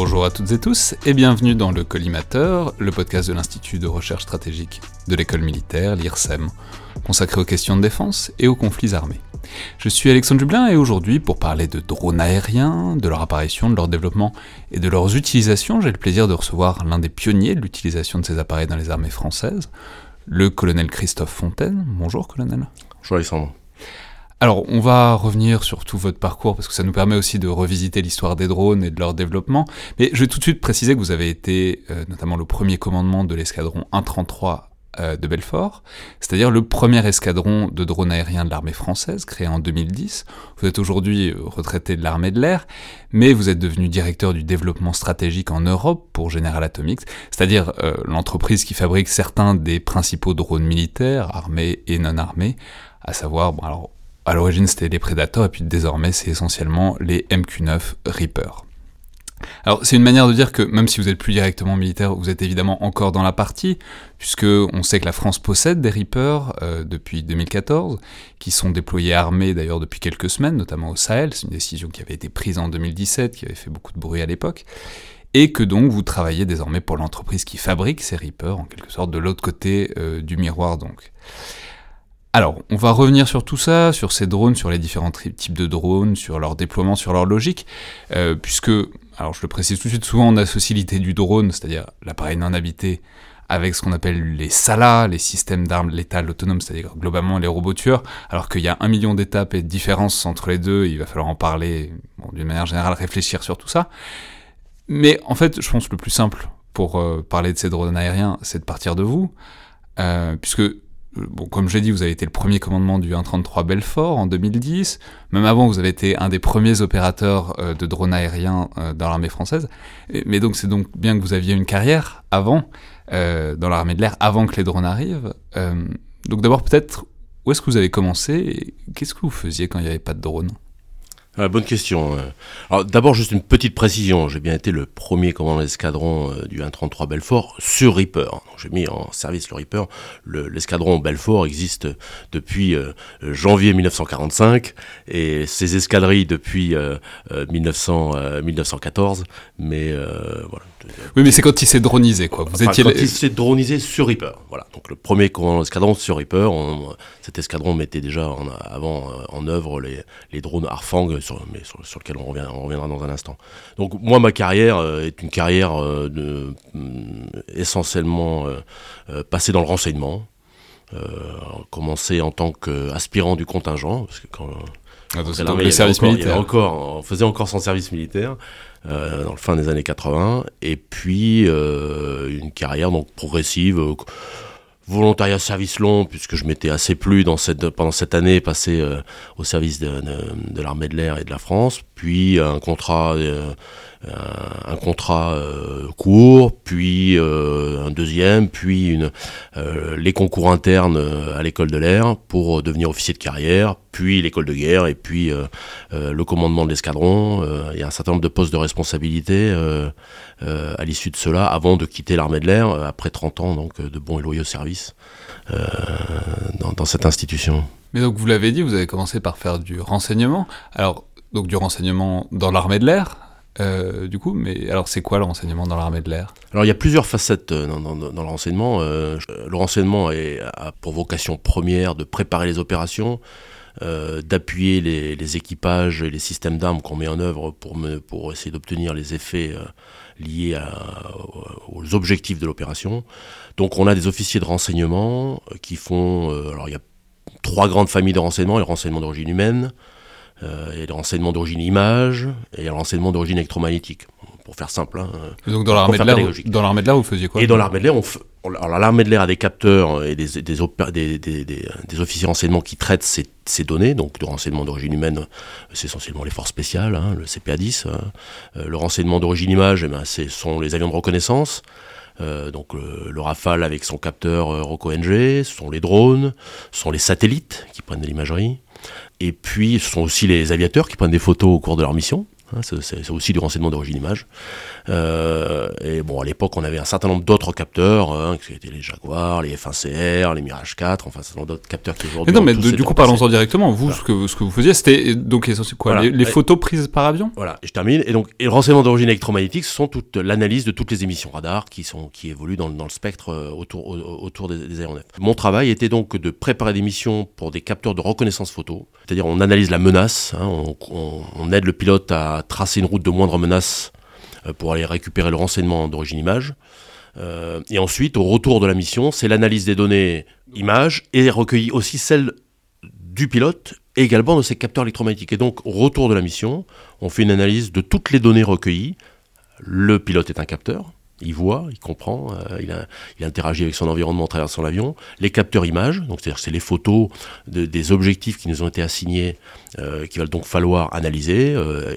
Bonjour à toutes et tous et bienvenue dans le Collimateur, le podcast de l'Institut de recherche stratégique de l'école militaire, l'IRSEM, consacré aux questions de défense et aux conflits armés. Je suis Alexandre Dublin et aujourd'hui, pour parler de drones aériens, de leur apparition, de leur développement et de leurs utilisations, j'ai le plaisir de recevoir l'un des pionniers de l'utilisation de ces appareils dans les armées françaises, le colonel Christophe Fontaine. Bonjour colonel. Bonjour Alexandre. Alors, on va revenir sur tout votre parcours parce que ça nous permet aussi de revisiter l'histoire des drones et de leur développement. Mais je vais tout de suite préciser que vous avez été euh, notamment le premier commandement de l'escadron 133 euh, de Belfort, c'est-à-dire le premier escadron de drones aériens de l'armée française créé en 2010. Vous êtes aujourd'hui euh, retraité de l'armée de l'air, mais vous êtes devenu directeur du développement stratégique en Europe pour General Atomics, c'est-à-dire l'entreprise qui fabrique certains des principaux drones militaires, armés et non armés, à savoir, bon alors à l'origine, c'était les Predators, et puis désormais, c'est essentiellement les MQ-9 Reaper. Alors, c'est une manière de dire que même si vous êtes plus directement militaire, vous êtes évidemment encore dans la partie, puisque on sait que la France possède des Reapers euh, depuis 2014, qui sont déployés armés d'ailleurs depuis quelques semaines, notamment au Sahel. C'est une décision qui avait été prise en 2017, qui avait fait beaucoup de bruit à l'époque et que donc vous travaillez désormais pour l'entreprise qui fabrique ces Reapers, en quelque sorte de l'autre côté euh, du miroir donc. Alors, on va revenir sur tout ça, sur ces drones, sur les différents types de drones, sur leur déploiement, sur leur logique, euh, puisque, alors je le précise tout de suite, souvent on associe l'idée du drone, c'est-à-dire l'appareil non habité, avec ce qu'on appelle les SALA, les systèmes d'armes létales autonomes, c'est-à-dire globalement les robots tueurs, alors qu'il y a un million d'étapes et de différences entre les deux, il va falloir en parler, d'une manière générale, réfléchir sur tout ça. Mais en fait, je pense que le plus simple pour euh, parler de ces drones aériens, c'est de partir de vous, euh, puisque bon, comme je l'ai dit, vous avez été le premier commandement du 133 Belfort en 2010. Même avant, vous avez été un des premiers opérateurs euh, de drones aériens euh, dans l'armée française. mais donc, c'est donc bien que vous aviez une carrière avant, euh, dans l'armée de l'air, avant que les drones arrivent. donc, d'abord, peut-être, où est-ce que vous avez commencé et qu'est-ce que vous faisiez quand il n'y avait pas de drones? Ah, bonne question. Alors d'abord juste une petite précision. J'ai bien été le premier commandant d'escadron euh, du 133 Belfort sur Reaper. J'ai mis en service le Reaper. L'escadron Belfort existe depuis euh, janvier 1945 et ses escadrilles depuis 1900, euh, 1914. Mais voilà. Oui, mais c'est quand il s'est dronisé, quoi. Vous étiez quand il s'est dronisé sur Reaper. Voilà. Donc le premier commandant d'escadron sur Reaper. cet escadron mettait déjà en, avant en œuvre les, les drones Harfang sur, mais sur, lequel on, revient, on, reviendra dans un instant. Donc moi, ma carrière euh, est une carrière euh, de, mm, essentiellement euh, passée dans le renseignement. commencé en tant qu'aspirant du contingent, parce que quand ah, le service militaire. encore, on faisait encore son service militaire dans le fin des années 80, et puis une carrière donc progressive volontariat service long, puisque je m'étais assez plu dans cette, pendant cette année passée euh, au service de, de, l'armée de l'air et de la France, puis un contrat, euh, un contrat euh, court, puis un deuxième, puis une, les concours internes à l'école de l'air pour devenir officier de carrière, puis l'école de guerre, et puis le commandement de l'escadron. Il y a un certain nombre de postes de responsabilité à l'issue de cela, avant de quitter l'armée de l'air, après 30 ans donc, de bons et loyaux services dans, dans cette institution. Mais donc vous l'avez dit, vous avez commencé par faire du renseignement. Alors donc du renseignement dans l'armée de l'air, euh, du coup, mais alors c'est quoi le renseignement dans l'armée de l'air? Alors il y a plusieurs facettes euh, dans, le renseignement. Euh, le renseignement a pour vocation première de préparer les opérations, d'appuyer les, équipages et les systèmes d'armes qu'on met en œuvre pour, essayer d'obtenir les effets liés aux objectifs de l'opération. Donc on a des officiers de renseignement qui font... alors il y a trois grandes familles de renseignement, le renseignement d'origine humaine, euh, et le renseignement d'origine image et le renseignement d'origine électromagnétique. Pour faire simple. Hein, donc dans l'armée de l'air, dans l'armée de l'air, vous faisiez quoi Et dans l'armée de l'air, on l'armée de l'air a des capteurs et des, des, des, des, officiers renseignement qui traitent ces, ces, données, donc de renseignement d'origine humaine, c'est essentiellement les forces spéciales, hein, le CPA-10. Hein. Euh, le renseignement d'origine image, eh ben, ce sont les avions de reconnaissance. Euh, donc le, Rafale avec son capteur euh, ROCO-NG, ce sont les drones, ce sont les satellites qui prennent de l'imagerie, et puis ce sont aussi les aviateurs qui prennent des photos au cours de leur mission. Hein, c'est aussi du renseignement d'origine image. Euh, et bon, à l'époque, on avait un certain nombre d'autres capteurs, hein, qui étaient les Jaguar, les F1CR, les Mirage 4, enfin, un certain nombre d'autres capteurs qui aujourd'hui. non, mais du coup, parlons-en directement. Vous, ce, que, ce que vous faisiez, c'était donc quoi Les, photos prises par avion? Voilà, et je termine. Et donc, et le renseignement d'origine électromagnétique, ce sont toute l'analyse de toutes les émissions radar qui, sont, qui évoluent dans, dans le spectre euh, autour, autour des, des, aéronefs. Mon travail était donc de préparer des missions pour des capteurs de reconnaissance photo. C'est-à-dire, on analyse la menace, hein, on, on, on aide le pilote à tracer une route de moindre menace euh, pour aller récupérer le renseignement d'origine image. Euh, et ensuite, au retour de la mission, c'est l'analyse des données images et recueillir aussi celle du pilote et également de ses capteurs électromagnétiques. Et donc, au retour de la mission, on fait une analyse de toutes les données recueillies. Le pilote est un capteur, il voit, il comprend, euh, il, interagit avec son environnement en traversant l'avion. Les capteurs images, donc c'est-à-dire c'est les photos des objectifs qui nous ont été assignés, euh, qu'il va donc falloir analyser. Euh,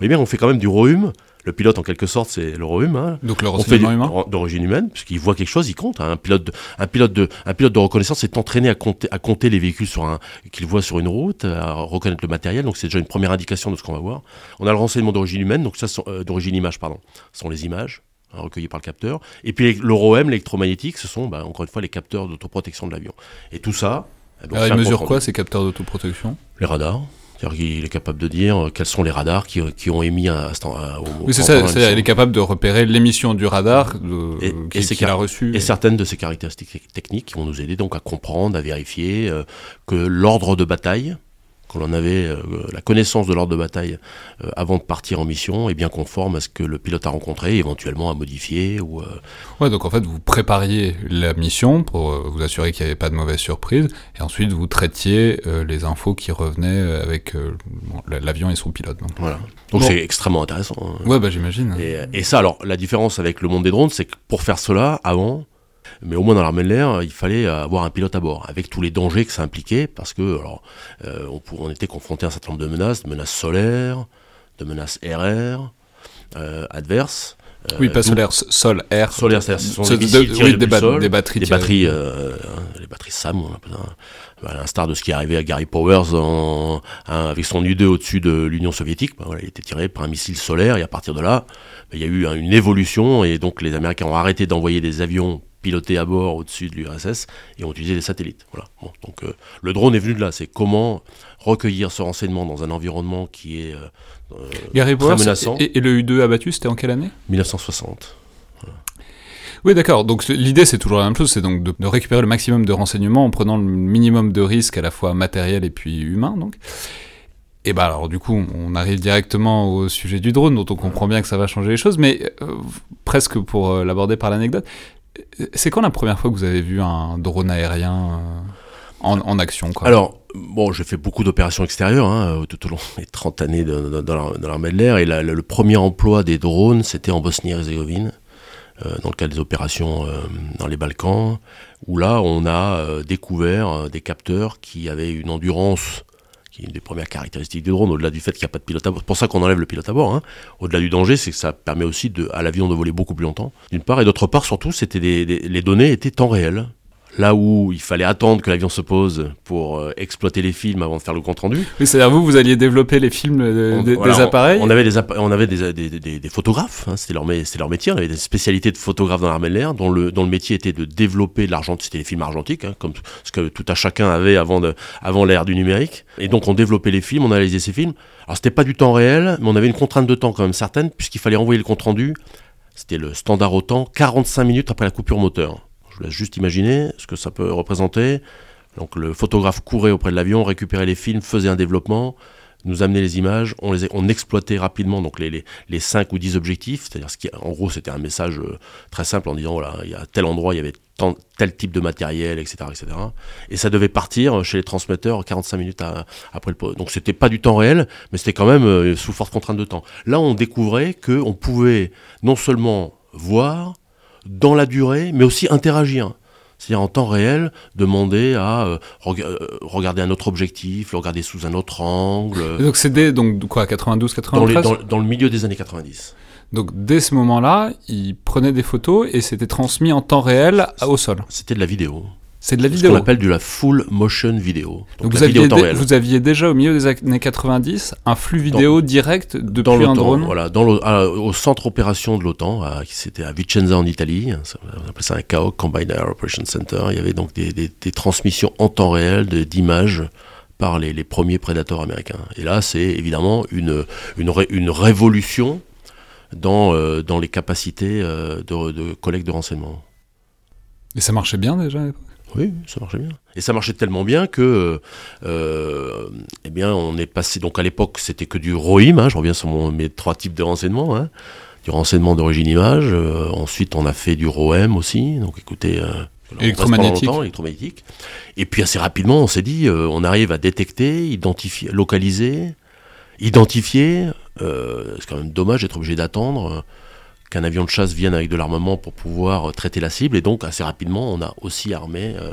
mais bien, on fait quand même du ROHUM. Le pilote, en quelque sorte, c'est le ROHUM. Hein. Donc le renseignement humain D'origine humaine, puisqu'il voit quelque chose, il compte. Hein. Un, pilote de, un, pilote de, un pilote de reconnaissance est entraîné à compter, à compter les véhicules sur un, qu'il voit sur une route, à reconnaître le matériel. Donc c'est déjà une première indication de ce qu'on va voir. On a le renseignement d'origine humaine, donc ça, d'origine image, pardon. Ce sont les images Hein, recueillis par le capteur. Et puis l'OROM, l'électromagnétique, ce sont bah, encore une fois les capteurs d'autoprotection de l'avion. Et tout ça. Eh ben, Alors, ils mesurent quoi ces capteurs d'autoprotection? Les radars. C'est-à-dire qu'il est capable de dire euh, quels sont les radars qui, qui ont émis un instant. oui, c'est ça. il est capable de repérer l'émission du radar de, et, qu'il a reçu. Et certaines de ces caractéristiques techniques qui vont nous aider donc à comprendre, à vérifier euh, que l'ordre de bataille, qu'on avait euh, la connaissance de l'ordre de bataille euh, avant de partir en mission est bien conforme à ce que le pilote a rencontré, éventuellement à modifier. Ou, euh, Ouais, donc en fait, vous prépariez la mission pour vous assurer qu'il n'y avait pas de mauvaise surprise, et ensuite vous traitiez les infos qui revenaient avec l'avion et son pilote. Donc voilà. Donc c'est extrêmement intéressant. Hein. Ouais, bah j'imagine. Et, et, ça, alors, la différence avec le monde des drones, c'est que pour faire cela, avant, mais au moins dans l'armée de l'air, il fallait avoir un pilote à bord, avec tous les dangers que ça impliquait, parce que alors, euh, on, était confronté à un certain nombre de menaces, de menaces solaires, de menaces RR, euh, adverses. Euh, oui, pas solaire, sol, air. Solaire, ce sont des, oui, des, batteries. Des batteries, euh, les batteries SAM, on appelle ça. À l'instar de ce qui est arrivé à Gary Powers en, avec son U-2 au-dessus de l'Union soviétique. Ben voilà, il était tiré par un missile solaire et à partir de là, ben, il y a eu une évolution et donc les Américains ont arrêté d'envoyer des avions pilotés à bord au-dessus de l'URSS et ont utilisé des satellites. Voilà. donc euh, le drone est venu de là, c'est comment recueillir ce renseignement dans un environnement qui est euh, euh très menaçant. Et, le U2 abattu, c'était en quelle année? 1960. Oui, d'accord. Donc l'idée, c'est toujours la même chose, c'est donc de, récupérer le maximum de renseignements en prenant le minimum de risques à la fois matériel et puis humain. Donc. Et bah alors du coup, on arrive directement au sujet du drone, dont on comprend bien que ça va changer les choses, mais euh, presque pour l'aborder par l'anecdote, c'est quand la première fois que vous avez vu un drone aérien euh, en, action quoi? Alors, bon, j'ai fait beaucoup d'opérations extérieures hein, euh, tout au long de mes 30 années dans l'armée de l'air, et le premier emploi des drones, c'était en Bosnie-Herzégovine, euh, dans le cadre des opérations dans les Balkans, où là, on a découvert des capteurs qui avaient une endurance qui est une des premières caractéristiques du drone, au-delà du fait qu'il n'y a pas de pilote à bord. C'est pour ça qu'on enlève le pilote à bord. Hein. Au-delà du danger, c'est que ça permet aussi à l'avion de voler beaucoup plus longtemps, d'une part, et d'autre part, surtout, c'était les données étaient temps réel là où il fallait attendre que l'avion se pose pour euh, exploiter les films avant de faire le compte rendu. Oui, c'est-à-dire vous, vous alliez développer les films des appareils On avait des, on avait des, des, des, photographes, hein, c'était leur, leur, métier, on avait des spécialités de photographes dans l'armée de l'air, dont le, dont le métier était de développer l'argent, c'était les films argentiques, hein, comme ce que tout à chacun avait avant, de, avant l'ère du numérique. Et donc on développait les films, on analysait ces films. Alors c'était pas du temps réel, mais on avait une contrainte de temps quand même certaine, puisqu'il fallait renvoyer le compte rendu. C'était le standard au temps, 45 minutes après la coupure moteur. Je vous laisse juste imaginer ce que ça peut représenter. Donc le photographe courait auprès de l'avion, récupérait les films, faisait un développement, nous amenait les images, on, les, on exploitait rapidement donc les, les, les 5 ou 10 objectifs, c'est-à-dire en gros c'était un message euh, très simple en disant voilà, il y a tel endroit, il y avait tel type de matériel, etc., etc. Et ça devait partir chez les transmetteurs 45 minutes après le Donc c'était pas du temps réel, mais c'était quand même euh, sous forte contrainte de temps. Là on découvrait qu'on pouvait non seulement voir, dans la durée, mais aussi interagir. C'est-à-dire en temps réel, demander à euh, euh, regarder un autre objectif, le regarder sous un autre angle. donc c'est dès donc, quoi, 92, 93 dans, dans, le milieu des années 90. Donc dès ce moment-là, il prenait des photos et c'était transmis en temps réel au sol. C'était de la vidéo. C'est de la Ce vidéo. qu'on appelle de la full motion vidéo. Donc vous aviez, vous aviez déjà au milieu des années 90 un flux vidéo direct depuis dans un drone. voilà, dans l'O- à- au centre opération de l'OTAN, c'était à Vicenza en Italie, hein, on appelle ça un CAOC, Combined Air Operations Center. Il y avait donc des, des- des transmissions en temps réel d'images par les, les premiers prédateurs américains. Et là, c'est évidemment une, une, ré- une révolution dans, euh, dans les capacités euh, de, de collecte de renseignements. Et ça marchait bien déjà à l'époque? Oui, ça marchait bien. Et ça marchait tellement bien que, euh, eh bien, on est passé. Donc à l'époque, c'était que du ROIM. hein, je reviens sur mon, mes trois types de renseignements. hein, du renseignement d'origine image. euh, ensuite, on a fait du ROM aussi. Donc écoutez. euh, Électromagnétique. électromagnétique. Et puis assez rapidement, on s'est dit, euh, on arrive à détecter, identifier, localiser, identifier. euh, c'est quand même dommage d'être obligé d'attendre. Euh, qu'un avion de chasse vienne avec de l'armement pour pouvoir euh, traiter la cible. Et donc, assez rapidement, on a aussi armé, euh,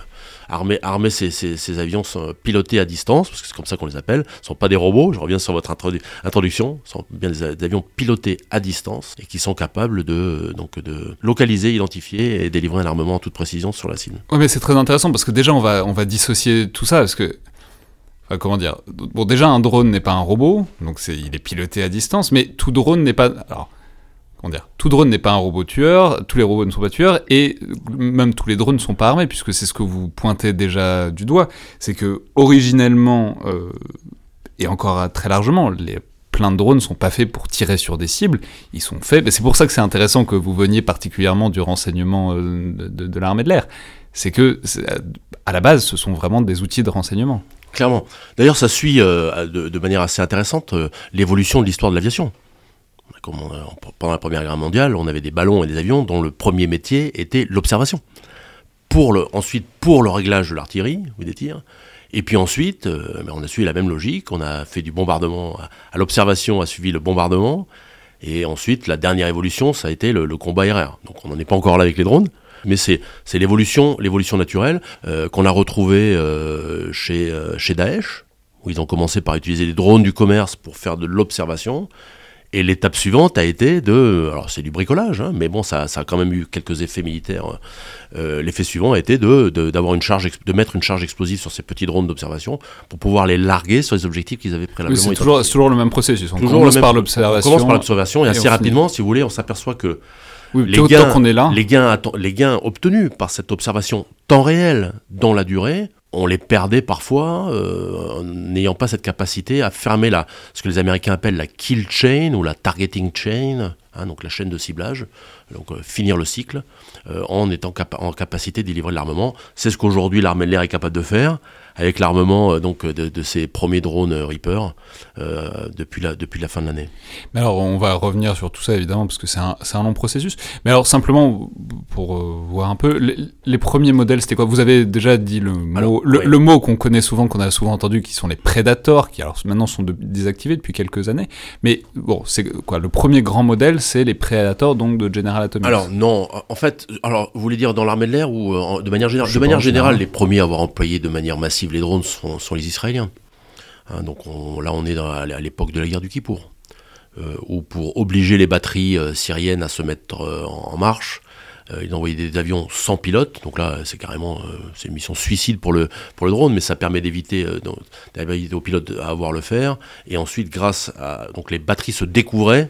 armé, armé ces, ces- avions sont pilotés à distance, parce que c'est comme ça qu'on les appelle. Ce ne sont pas des robots, je reviens sur votre introdu- introduction, ce sont bien des, avions pilotés à distance et qui sont capables de, euh, donc, de localiser, identifier et délivrer un armement en toute précision sur la cible. Oui, mais c'est très intéressant parce que déjà, on va, on va dissocier tout ça parce que. comment dire? Bon, déjà, un drone n'est pas un robot, donc c'est, il est piloté à distance, mais tout drone n'est pas. Alors, Tout drone n'est pas un robot tueur, tous les robots ne sont pas tueurs, et même tous les drones ne sont pas armés, puisque c'est ce que vous pointez déjà du doigt. C'est que, originellement, euh, et encore très largement, les. Plein de drones ne sont pas faits pour tirer sur des cibles, ils sont faits. C'est pour ça que c'est intéressant que vous veniez particulièrement du renseignement euh, de, l'armée de l'air c'est que à la base, ce sont vraiment des outils de renseignement. Clairement. D'ailleurs, ça suit euh, de, manière assez intéressante l'évolution de l'histoire de l'aviation. A- pendant la Première Guerre mondiale, on avait des ballons et des avions dont le premier métier était l'observation. Ensuite, pour le réglage de l'artillerie ou des tirs. Et puis ensuite, euh, ben, on a suivi la même logique. On a fait du bombardement. À, l'observation a suivi le bombardement. Et ensuite, la dernière évolution, ça a été le, le combat aérien. Donc on n'en est pas encore là avec les drones. Mais c'est l'évolution naturelle euh, qu'on a retrouvée euh, chez, euh, chez Daesh, où ils ont commencé par utiliser les drones du commerce pour faire de l'observation. Et l'étape suivante a été de... Alors c'est du bricolage, hein, mais bon, ça, ça a quand même eu quelques effets militaires. Euh, L'effet suivant a été de, d'avoir une charge, de mettre une charge explosive sur ces petits drones d'observation pour pouvoir les larguer sur les objectifs qu'ils avaient Oui, préalablement c'est toujours, le même processus. On Toujours commence le même- par On l'observation. commence par l'observation et, et on assez rapidement, si vous voulez, on s'aperçoit que Oui, les gains, tant qu'on est là. les, gains atten- les gains obtenus par cette observation temps réel dans la durée, on les perdait parfois euh, en n'ayant pas cette capacité à fermer la, ce que les Américains appellent la kill chain ou la targeting chain, hein, donc la chaîne de ciblage, donc euh, finir le cycle euh, en étant en capacité de délivrer l'armement. C'est ce qu'aujourd'hui l'armée de l'air est capable de faire avec l'armement euh, donc de, de ces premiers drones euh, Reaper euh, depuis, la, depuis la fin de l'année. Mais alors, on va revenir sur tout ça, évidemment, parce que c'est un, c'est un long processus. Mais alors, simplement, pour euh, voir un peu, les, les premiers modèles, c'était quoi? Vous avez déjà dit le mot, Alors, le, mot qu'on connaît souvent, qu'on a souvent entendu, qui sont les Predators, qui alors maintenant sont de- désactivés depuis quelques années. Mais bon, c'est quoi? Le premier grand modèle, c'est les Predators, donc de General Atomics. Alors non, en fait, alors vous voulez dire dans l'armée de l'air ou euh, de manière générale? De manière générale, les premiers à avoir employé de manière massive les drones sont, les Israéliens. Hein, donc on- là, on est à l'époque de la guerre du Kippour, euh, où pour obliger les batteries euh, syriennes à se mettre euh, en, marche, ils envoyaient des avions sans pilote. Donc là, c'est carrément c'est une mission suicide pour le pour le drone, mais ça permet d'éviter aux pilotes à avoir le faire. Et ensuite, grâce à donc les batteries se découvraient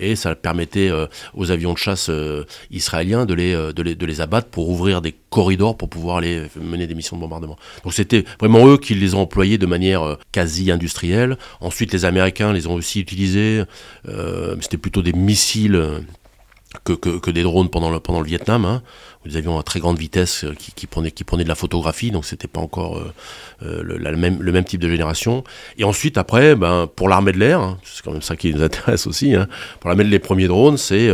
et ça permettait euh, aux avions de chasse euh, israéliens de les, euh, de, les, abattre pour ouvrir des corridors pour pouvoir les mener des missions de bombardement. Donc c'était vraiment eux qui les ont employés de manière quasi industrielle. Ensuite les Américains les ont aussi utilisés, c'était plutôt des missiles que, des drones pendant le, pendant le Vietnam, hein, où des avions à très grande vitesse euh, qui, qui, prenaient, qui prenaient de la photographie, donc c'était pas encore euh, euh, le, même, le même type de génération. Et ensuite, après, ben, pour l'armée de l'air, hein, c'est quand même ça qui nous intéresse aussi, hein, pour l'armée de les premiers drones, c'est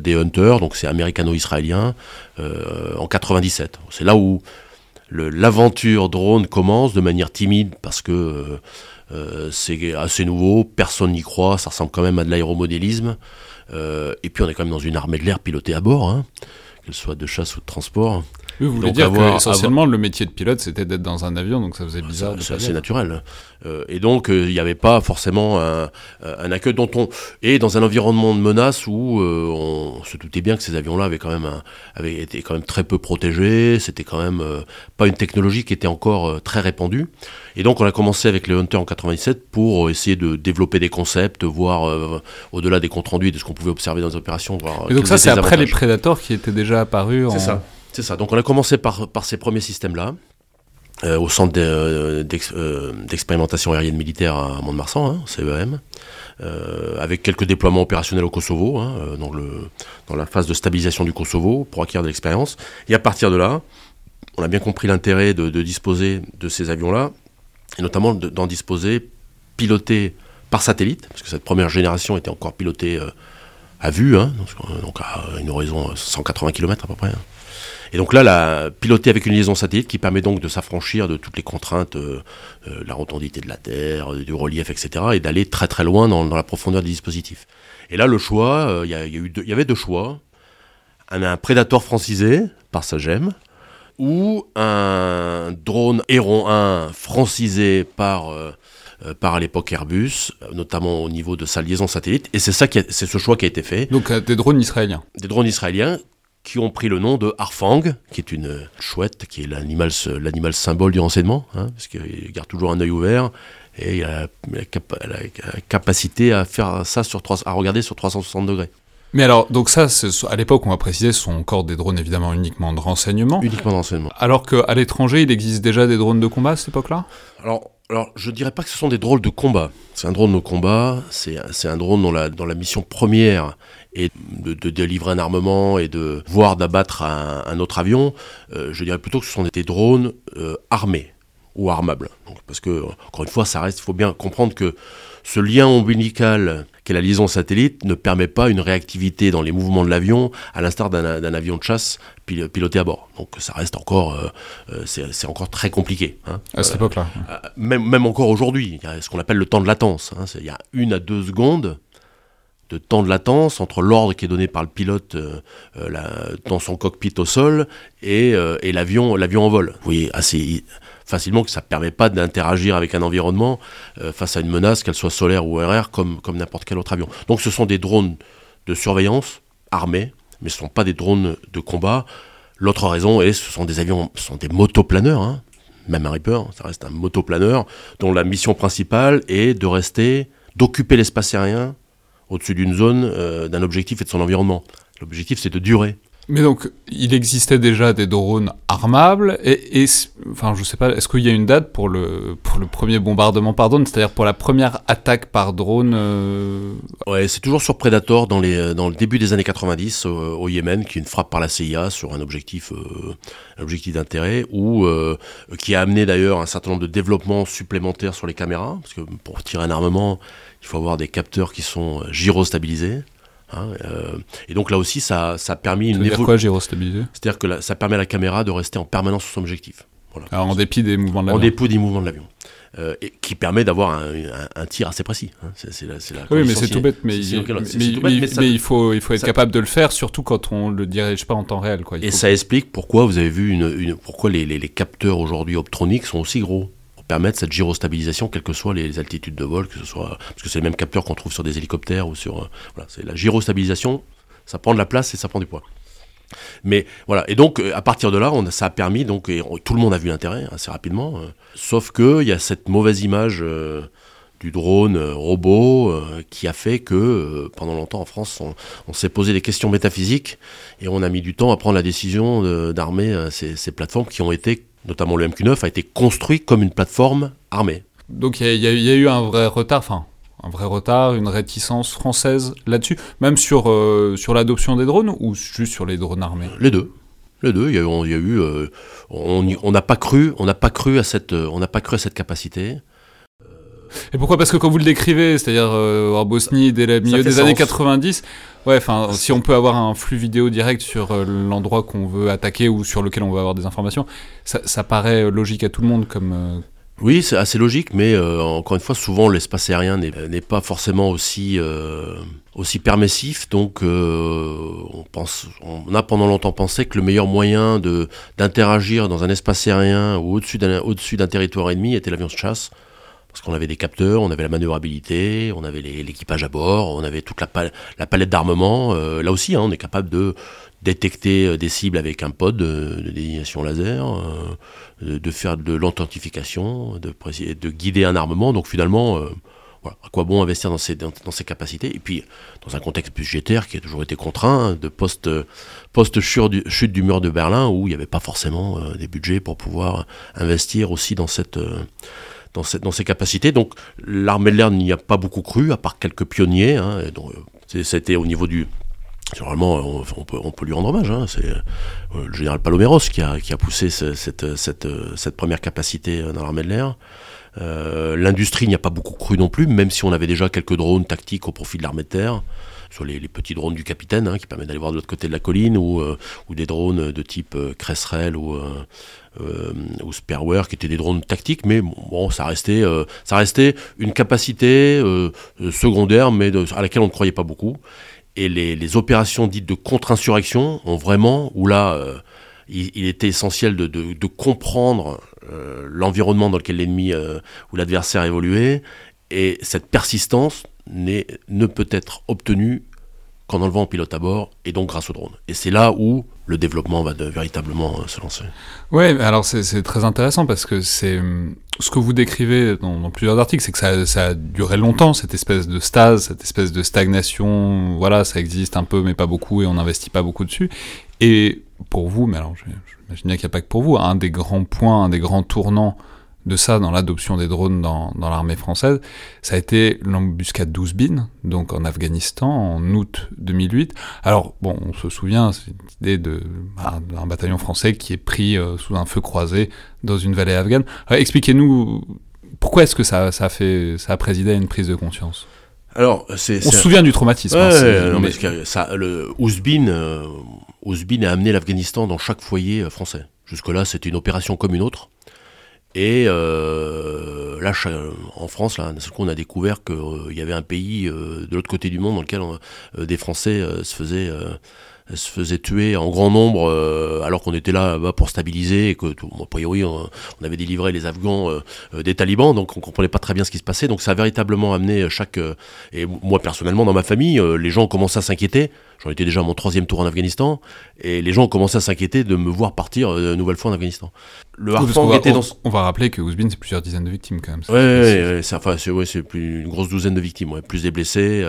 des Hunters, donc c'est américano-israélien, en 97. C'est là où l'aventure drone commence de manière timide, parce que c'est assez nouveau, personne n'y croit, ça ressemble quand même à de l'aéromodélisme. Euh, et puis on est quand même dans une armée de l'air pilotée à bord, hein, qu'elle soit de chasse ou de transport. Oui, vous voulez Donc, dire avoir- que essentiellement le métier de pilote c'était d'être dans un avion, donc ça faisait bizarre. de C'est assez naturel. Euh, et donc, euh, il n'y avait pas forcément un, un accueil dont on. Et dans un environnement de menace où euh, on se doutait bien que ces avions-là avaient quand même un- avaient été quand même très peu protégés. C'était quand même euh, pas une technologie qui était encore euh, très répandue. Et donc, on a commencé avec le Hunter en 97 pour essayer de développer des concepts, voir euh, au-delà des comptes rendus et de ce qu'on pouvait observer dans les opérations. Voir, Et donc ça c'est après les. Predators qui étaient déjà apparus. en... C'est ça. C'est ça. Donc on a commencé par, ces premiers systèmes-là, euh, au centre d'ex- euh, d'expérimentation aérienne militaire à Mont-de-Marsan, hein, CEM, euh, avec quelques déploiements opérationnels au Kosovo, hein, euh, dans, la phase de stabilisation du Kosovo, pour acquérir de l'expérience. Et à partir de là, on a bien compris l'intérêt de, disposer de ces avions-là, et notamment de- d'en disposer pilotés par satellite, parce que cette première génération était encore pilotée euh, à vue, hein, donc, à une horizon euh, 180 km à peu près. Et donc là, la, piloter avec une liaison satellite qui permet donc de s'affranchir de toutes les contraintes, euh, euh, la rotondité de la Terre, euh, du relief, etc., et d'aller très très loin dans, dans la profondeur des dispositifs. Et là, le choix, euh, il y, avait deux choix. Un, un Predator francisé par Sagem, ou un drone Héron 1 francisé par, par à l'époque Airbus, notamment au niveau de sa liaison satellite. Et c'est ça c'est ce choix qui a été fait Donc euh, des drones israéliens. des drones israéliens qui ont pris le nom de Harfang, qui est une chouette, qui est l'animal, l'animal symbole du renseignement, hein, parce qu'il garde toujours un œil ouvert et il a la, capa- la- la capacité à faire ça sur 3, à regarder sur 360 degrés. Mais alors donc ça à l'époque on va préciser ce sont encore des drones évidemment uniquement de renseignement. Uniquement de renseignement. Alors qu'à l'étranger il existe déjà des drones de combat à cette époque-là? Alors, alors, je dirais pas que ce sont des drôles de combat. C'est un drone de combat, c'est c'est un drone dont la, dont la mission première est de, de délivrer un armement et de voir d'abattre un, un autre avion. Euh, je dirais plutôt que ce sont des drones euh, armés ou armables. Donc, parce que, encore une fois, ça reste, il faut bien comprendre que ce lien ombilical qu'est la liaison satellite ne permet pas une réactivité dans les mouvements de l'avion, à l'instar d'un avion de chasse pil- piloté à bord. Donc ça reste encore, euh, c'est encore très compliqué. hein. À cette époque-là. Même, même encore aujourd'hui, il y a ce qu'on appelle le temps de latence. hein. Il y a une à deux secondes de temps de latence entre l'ordre qui est donné par le pilote euh, euh, dans son cockpit au sol et, euh, et l'avion l'avion en vol. Vous voyez assez facilement que ça ne permet pas d'interagir avec un environnement face à une menace, qu'elle soit solaire ou aérienne, comme, comme n'importe quel autre avion. Donc ce sont des drones de surveillance armés, mais ce ne sont pas des drones de combat. L'autre raison est ce sont des avions, ce sont des motoplaneurs, hein. même un Reaper, ça reste un motoplaneur, dont la mission principale est de rester, d'occuper l'espace aérien au-dessus d'une zone, euh, d'un objectif et de son environnement. L'objectif, c'est de durer. Mais donc, il existait déjà des drones armables, et, enfin, je sais pas, est-ce qu'il y a une date pour le, premier bombardement par drone, c'est-à-dire pour la première attaque par drone euh, c'est toujours sur Predator dans, dans le début des années 90 euh, au Yémen, qui est une frappe par la CIA sur un objectif, euh, d'intérêt, ou euh, qui a amené d'ailleurs un certain nombre de développements supplémentaires sur les caméras, parce que pour tirer un armement, il faut avoir des capteurs qui sont euh, gyrostabilisés. Hein, euh, et donc là aussi, ça, ça a permis Ça une évolution. C'est-à-dire que la- ça permet à la caméra de rester en permanence sur son objectif. Voilà. Alors, En dépit des mouvements de en l'avion. dépôt des mouvements de l'avion. Euh, et qui permet d'avoir un, un- un tir assez précis. hein. C'est, c'est la, c'est la Oui, mais c'est tout bête, mais, il- faut, il faut être ça- capable de le faire, surtout quand on le dirige pas en temps réel. Quoi. Il Et faut- ça explique pourquoi vous avez vu une, une- pourquoi les, les- les capteurs aujourd'hui optroniques sont aussi gros permettre cette gyrostabilisation, quelles que soient les altitudes de vol, que ce soit parce que c'est les mêmes capteurs qu'on trouve sur des hélicoptères ou sur euh, voilà, c'est la gyrostabilisation, ça prend de la place et ça prend du poids. Mais voilà, et donc euh, à partir de là, ça a permis donc et tout le monde a vu l'intérêt assez rapidement. euh, sauf que il y a cette mauvaise image euh, du drone robot qui a fait que pendant longtemps en France, on, s'est posé des questions métaphysiques et on a mis du temps à prendre la décision d'armer ces plateformes qui ont été, notamment le MQ9, a été construit comme une plateforme armée. Donc il y, a- y y eu un vrai retard, enfin un vrai retard, une réticence française là-dessus, même sur, euh, sur l'adoption des drones ou juste sur les drones armés? Les deux. Les deux. Il y a eu, il y a eu, euh, on on n'a pas cru, on n'a pas cru à cette, euh, on n'a pas cru à cette capacité. Et pourquoi? Parce que quand vous le décrivez, c'est-à-dire euh, en Bosnie dès le milieu des années sens. 90, ouais, enfin si on peut avoir un flux vidéo direct sur euh, l'endroit qu'on veut attaquer ou sur lequel on veut avoir des informations, ça, ça paraît logique à tout le monde comme... euh, Oui, c'est assez logique, mais euh, encore une fois, souvent l'espace aérien n'est pas forcément aussi euh, aussi permissif. Donc, euh, on pense, on a pendant longtemps pensé que le meilleur moyen de d'interagir dans un espace aérien ou au-dessus d'un au-dessus d'un territoire ennemi était l'avion de chasse, parce qu'on avait des capteurs, on avait la manœuvrabilité, on avait l'équipage à bord, on avait toute la, palette d'armement. là aussi, hein, on est capable de détecter des cibles avec un pod de, de désignation laser de faire de l'authentification, de, de guider un armement. Donc finalement, euh, à quoi bon investir dans ces, capacités? Et puis, dans un contexte budgétaire qui a toujours été contraint, de post, chute du mur de Berlin, où il n'y avait pas forcément euh, des budgets pour pouvoir investir aussi dans cette... Euh, dans, cette, dans ces capacités. Donc l'armée de l'air n'y a pas beaucoup cru, à part quelques pionniers. Hein, c'était au niveau du, Généralement, on, peut, lui rendre hommage. Hein. C'est euh, le général Paloméros qui a, qui a poussé cette, cette, première capacité euh, dans l'armée de l'air. Euh, L'industrie n'y a pas beaucoup cru non plus, même si on avait déjà quelques drones tactiques au profit de l'armée de terre, sur les, petits drones du capitaine, hein, qui permettent d'aller voir de l'autre côté de la colline, ou, euh, ou des drones de type euh, Cresserelle ou, ou Spareware, qui étaient des drones tactiques, mais bon, ça restait, ça restait une capacité secondaire, mais à laquelle on ne croyait pas beaucoup. Et les, opérations dites de contre-insurrection ont vraiment, où là, euh, il, était essentiel de, comprendre euh, l'environnement dans lequel l'ennemi euh, ou l'adversaire évoluait, et cette persistance ne peut être obtenue qu'en enlevant un pilote à bord, et donc grâce au drone. Et c'est là où le développement va véritablement se lancer. Oui, alors c'est très intéressant parce que c'est hum, ce que vous décrivez dans, plusieurs articles, c'est que ça, ça, a duré longtemps, cette espèce de stase, cette espèce de stagnation. Voilà, ça existe un peu, mais pas beaucoup, et on n'investit pas beaucoup dessus. Et pour vous, mais alors j'imagine bien qu'il n'y a pas que pour vous, un des grands points, un des grands tournants de ça dans l'adoption des drones dans, dans l'armée française, ça a été l'embuscade d'Ouzbin, donc en Afghanistan, en août 2008. Alors, bon, on se souvient, c'est l'idée bah, d'un bataillon français qui est pris euh, sous un feu croisé dans une vallée afghane. expliquez-nous, pourquoi est-ce que ça, ça, a fait, ça a présidé à une prise de conscience? Alors, c'est, on se souvient du traumatisme. Hein, non, mais... ça, le Ouzbin, euh, Ouzbin a amené l'Afghanistan dans chaque foyer euh, français. Jusque-là, c'était une opération comme une autre. Et euh, là, en France, là, d'un seul coup, on a découvert qu'il euh, y avait un pays euh, de l'autre côté du monde dans lequel des Français se faisaient se faisait tuer en grand nombre euh, alors qu'on était là bas pour stabiliser et que a priori on, avait délivré les Afghans euh, euh, des talibans donc on comprenait pas très bien ce qui se passait. Donc ça a véritablement amené chaque et moi personnellement dans ma famille les gens ont commencé à s'inquiéter. J'en étais déjà à mon troisième tour en Afghanistan et les gens ont commencé à s'inquiéter de me voir partir une nouvelle fois en Afghanistan le Harfang était dans on va rappeler que Ouzbin c'est plusieurs dizaines de victimes quand même ouais, ouais, c'est enfin c'est ouais, plus une grosse douzaine de victimes ouais, plus des blessés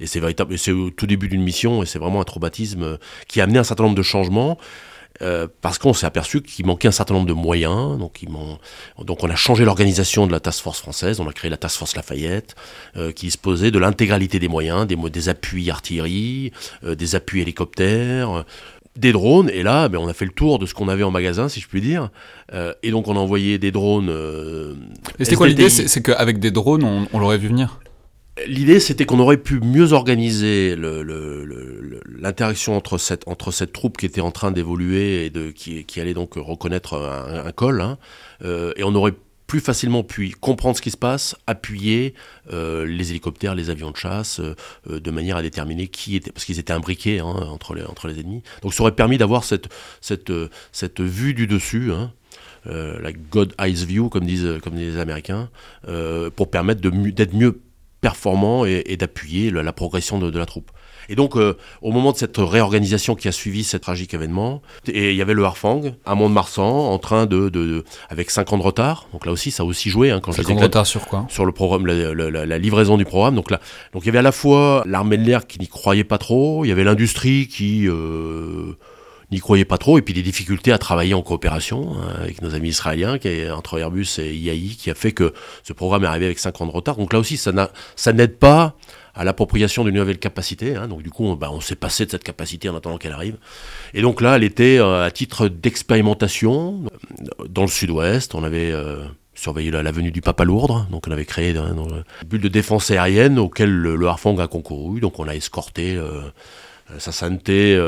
et c'est véritable c'est au tout début d'une mission et c'est vraiment un traumatisme qui a amené un certain nombre de changements. Euh, parce qu'on s'est aperçu qu'il manquait un certain nombre de moyens. Donc, donc on a changé l'organisation de la task force française, on a créé la task force Lafayette, euh, qui disposait de l'intégralité des moyens, des, des appuis artillerie, euh, des appuis hélicoptères, des drones. Et là, ben, on a fait le tour de ce qu'on avait en magasin, si je puis dire. et donc on a envoyé des drones. et c'était quoi l'idée C'est qu'avec des drones, on, on l'aurait vu venir L'idée, c'était qu'on aurait pu mieux organiser l'interaction entre cette, entre cette troupe qui était en train d'évoluer et de, qui, qui, allait donc reconnaître un, col, hein, euh, et on aurait plus facilement pu comprendre ce qui se passe, appuyer euh, les hélicoptères, les avions de chasse, euh, de manière à déterminer qui était, parce qu'ils étaient imbriqués hein, entre, les, ennemis. Donc ça aurait permis d'avoir cette, vue du dessus, hein, la God Eyes View, comme disent, comme disent les Américains, pour permettre d'être mieux performant et, d'appuyer la, progression de, la troupe. Et donc, euh, au moment de cette réorganisation qui a suivi ce tragique événement, et il y avait le Harfang à Mont-de-Marsan en train de, de, avec 5 ans de retard. Donc là aussi, ça a aussi joué. Hein, quand 5 ans de retard sur quoi Sur le programme, la, livraison du programme. Donc là, donc il y avait à la fois l'armée de l'air qui n'y croyait pas trop, il y avait l'industrie qui euh, n'y croyait pas trop, et puis des difficultés à travailler en coopération hein, avec nos amis israéliens, qui est, entre Airbus et IAI, qui a fait que ce programme est arrivé avec 5 ans de retard. Donc là aussi, ça n'aide pas à l'appropriation d'une nouvelle capacité. Hein. Donc du coup, on, bah, on s'est passé de cette capacité en attendant qu'elle arrive. Et donc là, elle était euh, à titre d'expérimentation dans le sud-ouest. On avait euh, surveillé la, venue du Papa Lourdre. Donc on avait créé un, but de défense aérienne auquel le, le Harfang a concouru. Donc on a escorté... Euh, sa sainteté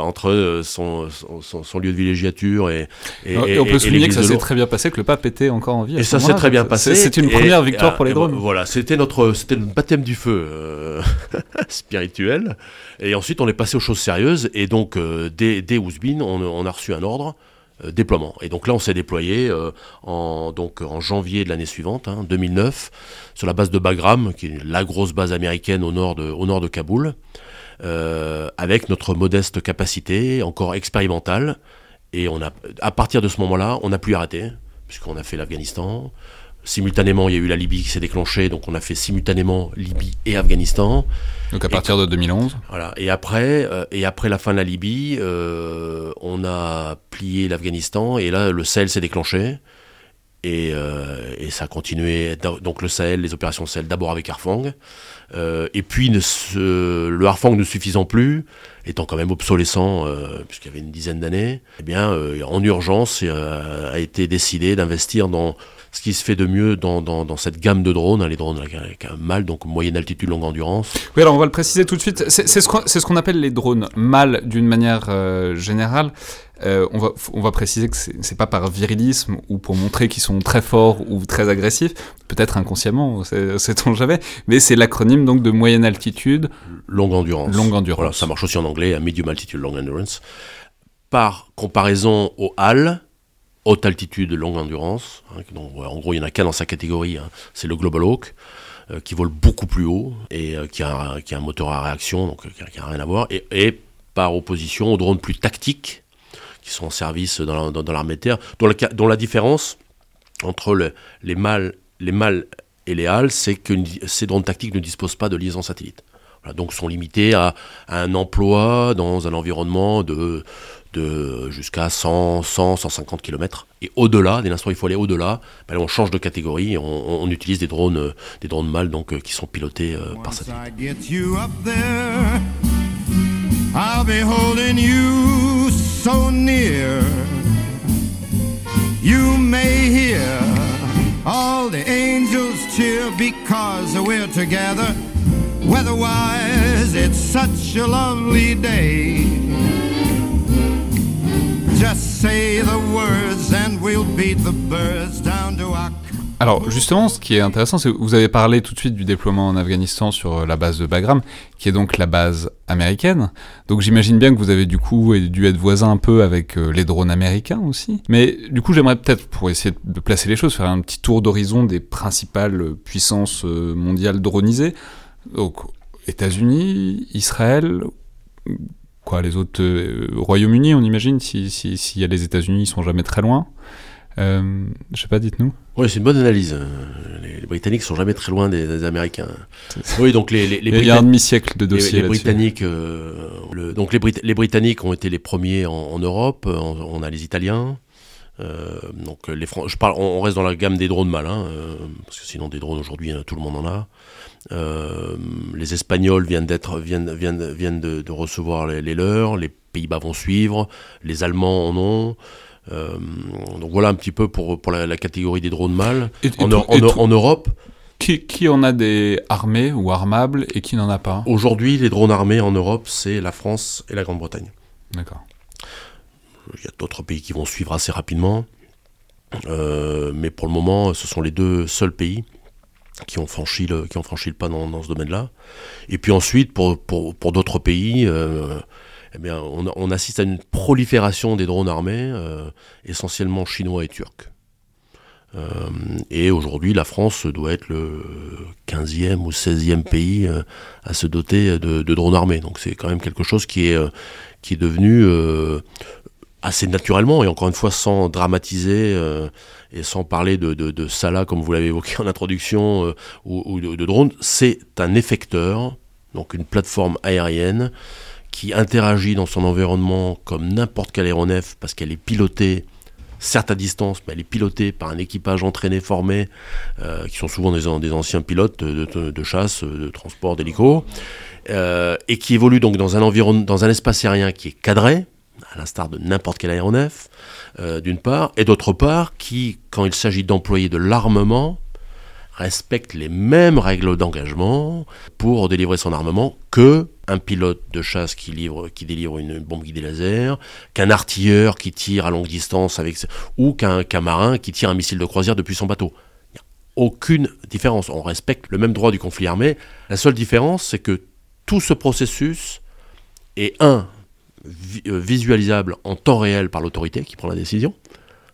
entre son, son, lieu de villégiature et, et, et, on peut souligner que ça s'est très bien passé, que le pape était encore en vie. Et ça s'est très bien passé. C'est une première victoire pour les drones. Voilà, c'était notre, c'était le baptême du feu spirituel. Et ensuite, on est passé aux choses sérieuses. Et donc, dès, dès Ousbin, on, on, a reçu un ordre euh, déploiement. Et donc là, on s'est déployé euh, en, donc, en janvier de l'année suivante, 2009, hein, sur la base de Bagram, qui est la grosse base américaine au nord de, au nord de Kaboul, euh, avec notre modeste capacité, encore expérimentale. Et on a, à partir de ce moment-là, on n'a plus arrêté, puisqu'on a fait l'Afghanistan, Simultanément, il y a eu la Libye qui s'est déclenchée, donc on a fait simultanément Libye et Afghanistan. Donc à partir de 2011. Voilà. Et après, euh, et après la fin de la Libye, euh, on a plié l'Afghanistan et là le Sahel s'est déclenché et, euh, et, ça a continué. Donc le Sahel, les opérations Sahel d'abord avec Harfang, et puis ne le Harfang ne suffisant plus, étant quand même obsolescent puisqu'il y avait une dizaine d'années, eh bien en urgence a été décidé d'investir dans ce qui se fait de mieux dans, dans, cette gamme de drones, hein, les drones avec un MAL, donc moyenne altitude, longue endurance. Oui, alors on va le préciser tout de suite. C'est ce qu'on ce appelle les drones MAL d'une manière euh, générale. Euh, on, va, on va préciser que c'est pas par virilisme ou pour montrer qu'ils sont très forts ou très agressifs, peut-être inconsciemment, c'est-on jamais, mais c'est l'acronyme donc de moyenne altitude. Longue endurance. Longue endurance. Voilà, ça marche aussi en anglais, à medium altitude, long endurance. Par comparaison au HAL, haute altitude, longue endurance. Hein, en gros, il n'y en a qu'un dans sa catégorie, hein. c'est le Global Hawk, euh, qui vole beaucoup plus haut et euh, qui, a, qui, a, un moteur à réaction, donc euh, qui n'a rien à voir, et, par opposition aux drones plus tactiques, qui sont en service dans, l'armée de terre, dont la, différence entre les mâles les mâles et les HAL, c'est que ces drones tactiques ne disposent pas de liaison satellite. Donc sont limités à, un emploi dans un environnement de de jusqu'à 100, 100, 150 km. Et au-delà, dès l'instant où il faut aller au-delà, ben on change de catégorie, on, on utilise des drones, euh, des drones mâles donc, euh, qui sont pilotés euh, par satellite. I'll be holding you so near. You may hear all the angels cheer because we're together. Weatherwise, it's such a lovely day. Alors justement, ce qui est intéressant, c'est que vous avez parlé tout de suite du déploiement en Afghanistan sur euh, la base de Bagram, qui est donc la base américaine. Donc j'imagine bien que vous avez du coup dû être voisin un peu avec euh, les drones américains aussi. Mais du coup, j'aimerais peut-être, pour essayer de placer les choses, faire un petit tour d'horizon des principales puissances euh, mondiales dronisées. Donc États-Unis, Israël, quoi, les autres euh, Royaume-Uni, on imagine, s'il si, si, y a les États-Unis, ils sont jamais très loin. Euh, je sais pas, dites-nous. Oui, c'est une bonne analyse. Les, Britanniques sont jamais très loin des, Américains. Oui, donc les, les, Il y a un demi-siècle de dossiers. Les, Britanniques, euh, le, donc les, les, Britanniques ont été les premiers en, Europe. On, a les Italiens. Euh, donc les je parle, on, reste dans la gamme des drones mal, hein, euh, parce que sinon des drones aujourd'hui, tout le monde en a. Euh, les Espagnols viennent, d'être, viennent, viennent, viennent de, recevoir les, leurs, les Pays-Bas vont suivre, les Allemands en ont. Euh, donc voilà un petit peu pour, pour la, catégorie des drones mâles. En, en, Europe. Qui, qui, en a des armés ou armables et qui n'en a pas? Aujourd'hui, les drones armés en Europe, c'est la France et la Grande-Bretagne. D'accord. Il y a d'autres pays qui vont suivre assez rapidement. Euh, mais pour le moment, ce sont les deux seuls pays qui ont franchi le, qui ont franchi le pas dans, ce domaine-là. Et puis ensuite, pour, pour, d'autres pays, euh, eh bien, on, assiste à une prolifération des drones armés, euh, essentiellement chinois et turcs. Et aujourd'hui, la France doit être le 15e ou 16e pays à se doter de, de, drones armés. Donc c'est quand même quelque chose qui est, qui est devenu assez naturellement, et encore une fois sans dramatiser et sans parler de, de, Salah, comme vous l'avez évoqué en introduction, euh, ou, de, drone, c'est un effecteur, donc une plateforme aérienne qui interagit dans son environnement comme n'importe quel aéronef parce qu'elle est pilotée, certes à distance, mais elle est pilotée par un équipage entraîné, formé, euh, qui sont souvent des, des anciens pilotes de, de chasse, de transport, d'hélico, euh, et qui évolue donc dans un environnement, dans un espace aérien qui est cadré, à l'instar de n'importe quel aéronef, euh, d'une part, et d'autre part, qui, quand il s'agit d'employer de l'armement, respecte les mêmes règles d'engagement pour délivrer son armement que un pilote de chasse qui, livre, qui délivre une bombe guidée laser, qu'un artilleur qui tire à longue distance avec ou qu'un marin qui tire un missile de croisière depuis son bateau. Il a aucune différence. On respecte le même droit du conflit armé. La seule différence, c'est que tout ce processus est un visualisable en temps réel par l'autorité qui prend la décision,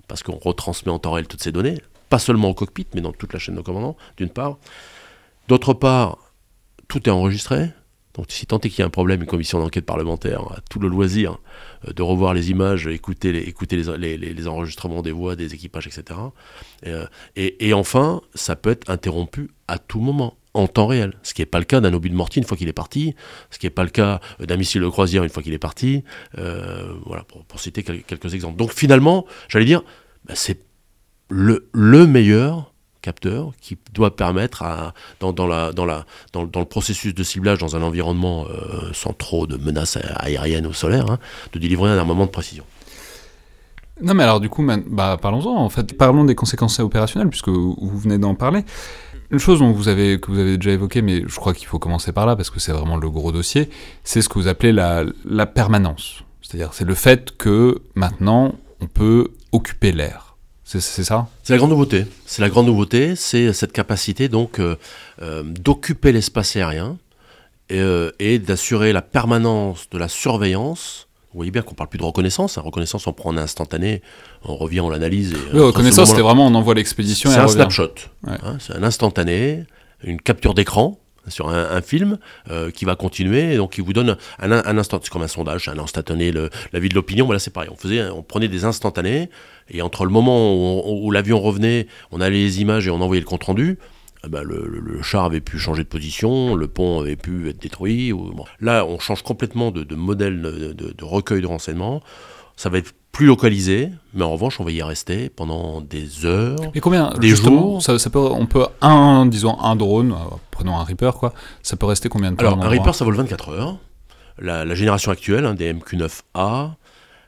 parce qu'on retransmet en temps réel toutes ces données pas seulement au cockpit, mais dans toute la chaîne de commandement, d'une part. D'autre part, tout est enregistré. Donc si tant est qu'il y a un problème, une commission d'enquête parlementaire a tout le loisir euh, de revoir les images, écouter les, enregistrements des voix, des équipages, etc. Euh, et, enfin, ça peut être interrompu à tout moment, en temps réel. Ce qui n'est pas le cas d'un obus de mortier une fois qu'il est parti, ce qui n'est pas le cas d'un missile de croisière une fois qu'il est parti. Euh, voilà, pour, citer quelques exemples. Donc finalement, j'allais dire, bah, c'est le, le meilleur capteur qui doit permettre à, dans, le processus de ciblage dans un environnement euh, sans trop de menaces aériennes ou solaires, hein, de délivrer un armement de précision. Non mais alors du coup, bah, parlons-en en fait, parlons des conséquences opérationnelles puisque vous, venez d'en parler. Une chose que vous avez déjà évoqué, mais je crois qu'il faut commencer par là parce que c'est vraiment le gros dossier, c'est ce que vous appelez la, la permanence. C'est-à-dire c'est le fait que maintenant on peut occuper l'air. C'est ça? C'est la grande nouveauté. C'est la grande nouveauté, c'est cette capacité donc euh, euh, d'occuper l'espace aérien euh, et, d'assurer la permanence de la surveillance. Vous voyez bien qu'on parle plus de reconnaissance. Hein. Reconnaissance, on prend un instantané, on revient, on l'analyse. Oui, reconnaissance, c'était vraiment on envoie l'expédition. C'est un snapshot. Hein. c'est un instantané, une capture d'écran sur un, film qui va continuer, et donc qui vous donne un, instant, c'est comme un sondage, un instantané, le, la vie de l'opinion, voilà c'est pareil, on, faisait, on prenait des instantanés, et entre le moment où, l'avion revenait, on allait les images et on envoyait le compte-rendu, eh ben, le, char avait pu changer de position, le pont avait pu être détruit. Là, on change complètement de, modèle de, recueil de renseignements. Ça va être plus localisé, mais en revanche, on va y rester pendant des heures, Et combien, des jours. Ça, peut, on peut un, disons un drone, euh, prenons un Reaper quoi. Ça peut rester combien de temps Alors un Reaper, ça vole 24 heures. La, génération actuelle hein, des MQ9A,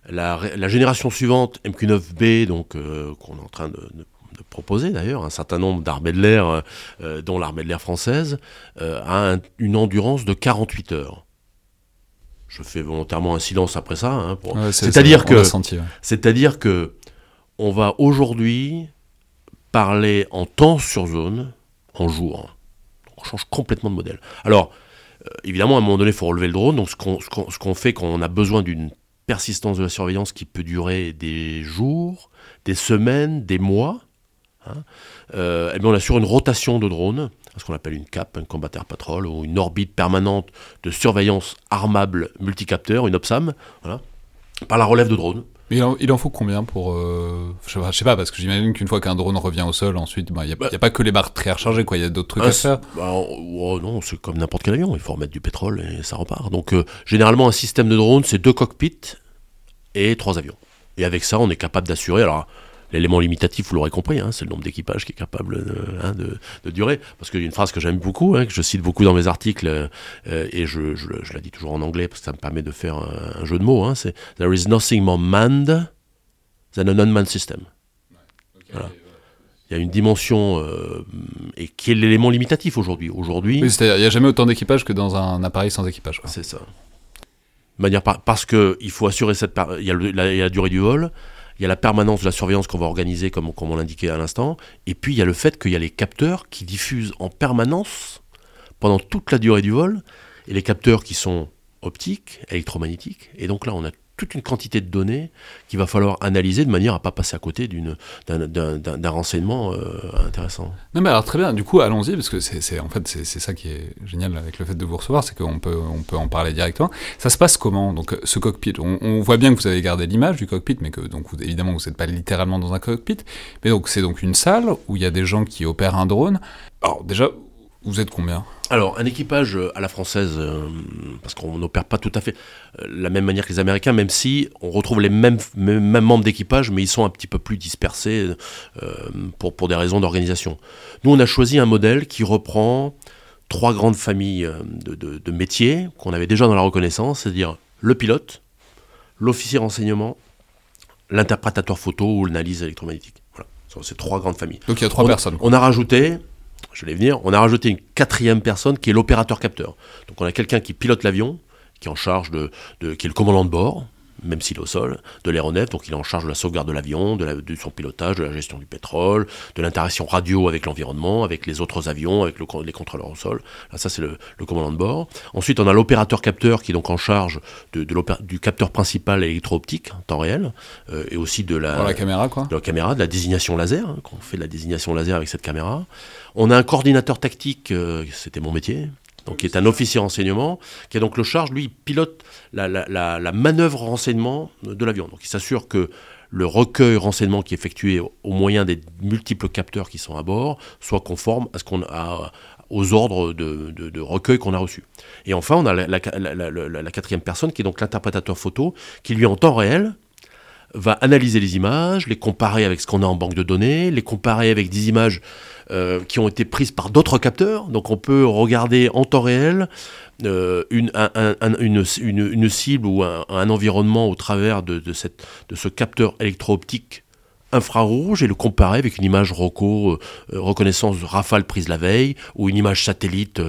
la, génération suivante, MQ9B, donc euh, qu'on est en train de, proposer d'ailleurs, un certain nombre d'armées de l'air, euh, euh, dont l'armée de l'air française, a une endurance de 48 heures. Je fais volontairement un silence après ça. Hein, c'est-à-dire que, c'est-à-dire que, on va aujourd'hui parler en temps sur zone, en jour. On change complètement de modèle. Alors, évidemment, à un moment donné, il faut relever le drone. Donc, ce qu'on fait quand on a besoin d'une persistance de la surveillance qui peut durer des jours, des semaines, des mois. Hein. Euh, eh on assure une rotation de drones, ce qu'on appelle une CAP, un Combat Air Patrol, ou une orbite permanente de surveillance armable multicapteur, une OPSAM, par la relève de drones. Il en, faut combien pour... Euh, je, sais sais pas, parce que j'imagine qu'une fois qu'un drone revient au sol, ensuite, il bah, n'y a, a, pas que les barres très rechargées, quoi. Il y a d'autres trucs à faire. Bah, oh, non, c'est comme n'importe quel avion. Il faut remettre du pétrole et ça repart. Donc, euh, généralement, un système de drone, c'est deux cockpits et trois avions. Et avec ça, on est capable d'assurer. Alors, l'élément limitatif, vous l'aurez compris, hein, c'est le nombre d'équipages qui est capable de, hein, durer. Parce qu'il y a une phrase que j'aime beaucoup, hein, que je cite beaucoup dans mes articles, euh, et je, la dis toujours en anglais parce que ça me permet de faire un, jeu de mots. c'est There is nothing more manned than an unmanned system. Il y a une dimension euh, et qui est l'élément limitatif aujourd'hui. Aujourd'hui, c'est-à-dire il n'y a jamais autant d'équipage que dans un appareil sans équipage. C'est ça manière parce qu'il faut assurer cette il y, a la, durée du vol, il y a la permanence de la surveillance qu'on va organiser comme, comme on l'indiquait à l'instant, et puis il y a le fait qu'il y a les capteurs qui diffusent en permanence pendant toute la durée du vol, et les capteurs qui sont optiques, électromagnétiques, et donc là on a toute une quantité de données qu'il va falloir analyser de manière à pas passer à côté d'un renseignement euh, intéressant. Non mais alors très bien, du coup allons-y, parce que c'est en fait c'est ça qui est génial avec le fait de vous recevoir, c'est qu'on peut, on peut en parler directement. Ça se passe comment Donc ce cockpit, on, voit bien que vous avez gardé l'image du cockpit, mais que donc évidemment vous n'êtes pas littéralement dans un cockpit, mais donc c'est donc une salle où il y a des gens qui opèrent un drone. Alors déjà, vous êtes combien alors, un équipage euh, à la française, euh, parce qu'on n'opère pas tout à fait euh, la même manière que les Américains, même si on retrouve les mêmes, mêmes membres d'équipage, mais ils sont un petit peu plus dispersés pour, pour des raisons d'organisation. Nous, on a choisi un modèle qui reprend trois grandes familles de, de métiers qu'on avait déjà dans la reconnaissance, c'est-à-dire le pilote, l'officier renseignement, l'interprétateur photo ou l'analyse électromagnétique. Voilà, c'est trois grandes familles. Donc il y a trois personnes. On a rajouté je vais venir, on a rajouté une quatrième personne qui est l'opérateur capteur. Donc on a quelqu'un qui pilote l'avion, qui est en charge qui est le commandant de bord, même s'il est au sol, de l'aéronef, donc il est en charge de la sauvegarde de l'avion, de, de, son pilotage, de la gestion du pétrole, de l'interaction radio avec l'environnement, avec les autres avions, avec le, les contrôleurs au sol. Là, ça, c'est le, le, commandant de bord. Ensuite, on a l'opérateur capteur qui est donc en charge de, du capteur principal électro-optique en temps réel, euh, et aussi de la, la, caméra, quoi. de la caméra, de la désignation laser, hein, qu'on fait de la désignation laser avec cette caméra. On a un coordinateur tactique, euh, c'était mon métier, donc qui est un officier renseignement, qui a donc le charge, lui, il pilote la, manœuvre renseignement de l'avion. Donc il s'assure que le recueil renseignement qui est effectué au moyen des multiples capteurs qui sont à bord soit conforme à ce qu'on a aux ordres de recueil qu'on a reçus. Et enfin, on a la, la quatrième personne qui est donc l'interprétateur photo, qui lui en temps réel va analyser les images, les comparer avec ce qu'on a en banque de données, les comparer avec des images euh, qui ont été prises par d'autres capteurs. Donc on peut regarder en temps réel euh, une, un, un, une, cible ou un, environnement au travers de, de, cette, de ce capteur électro-optique infrarouge et le comparer avec une image ROCO, euh, reconnaissance rafale prise la veille, ou une image satellite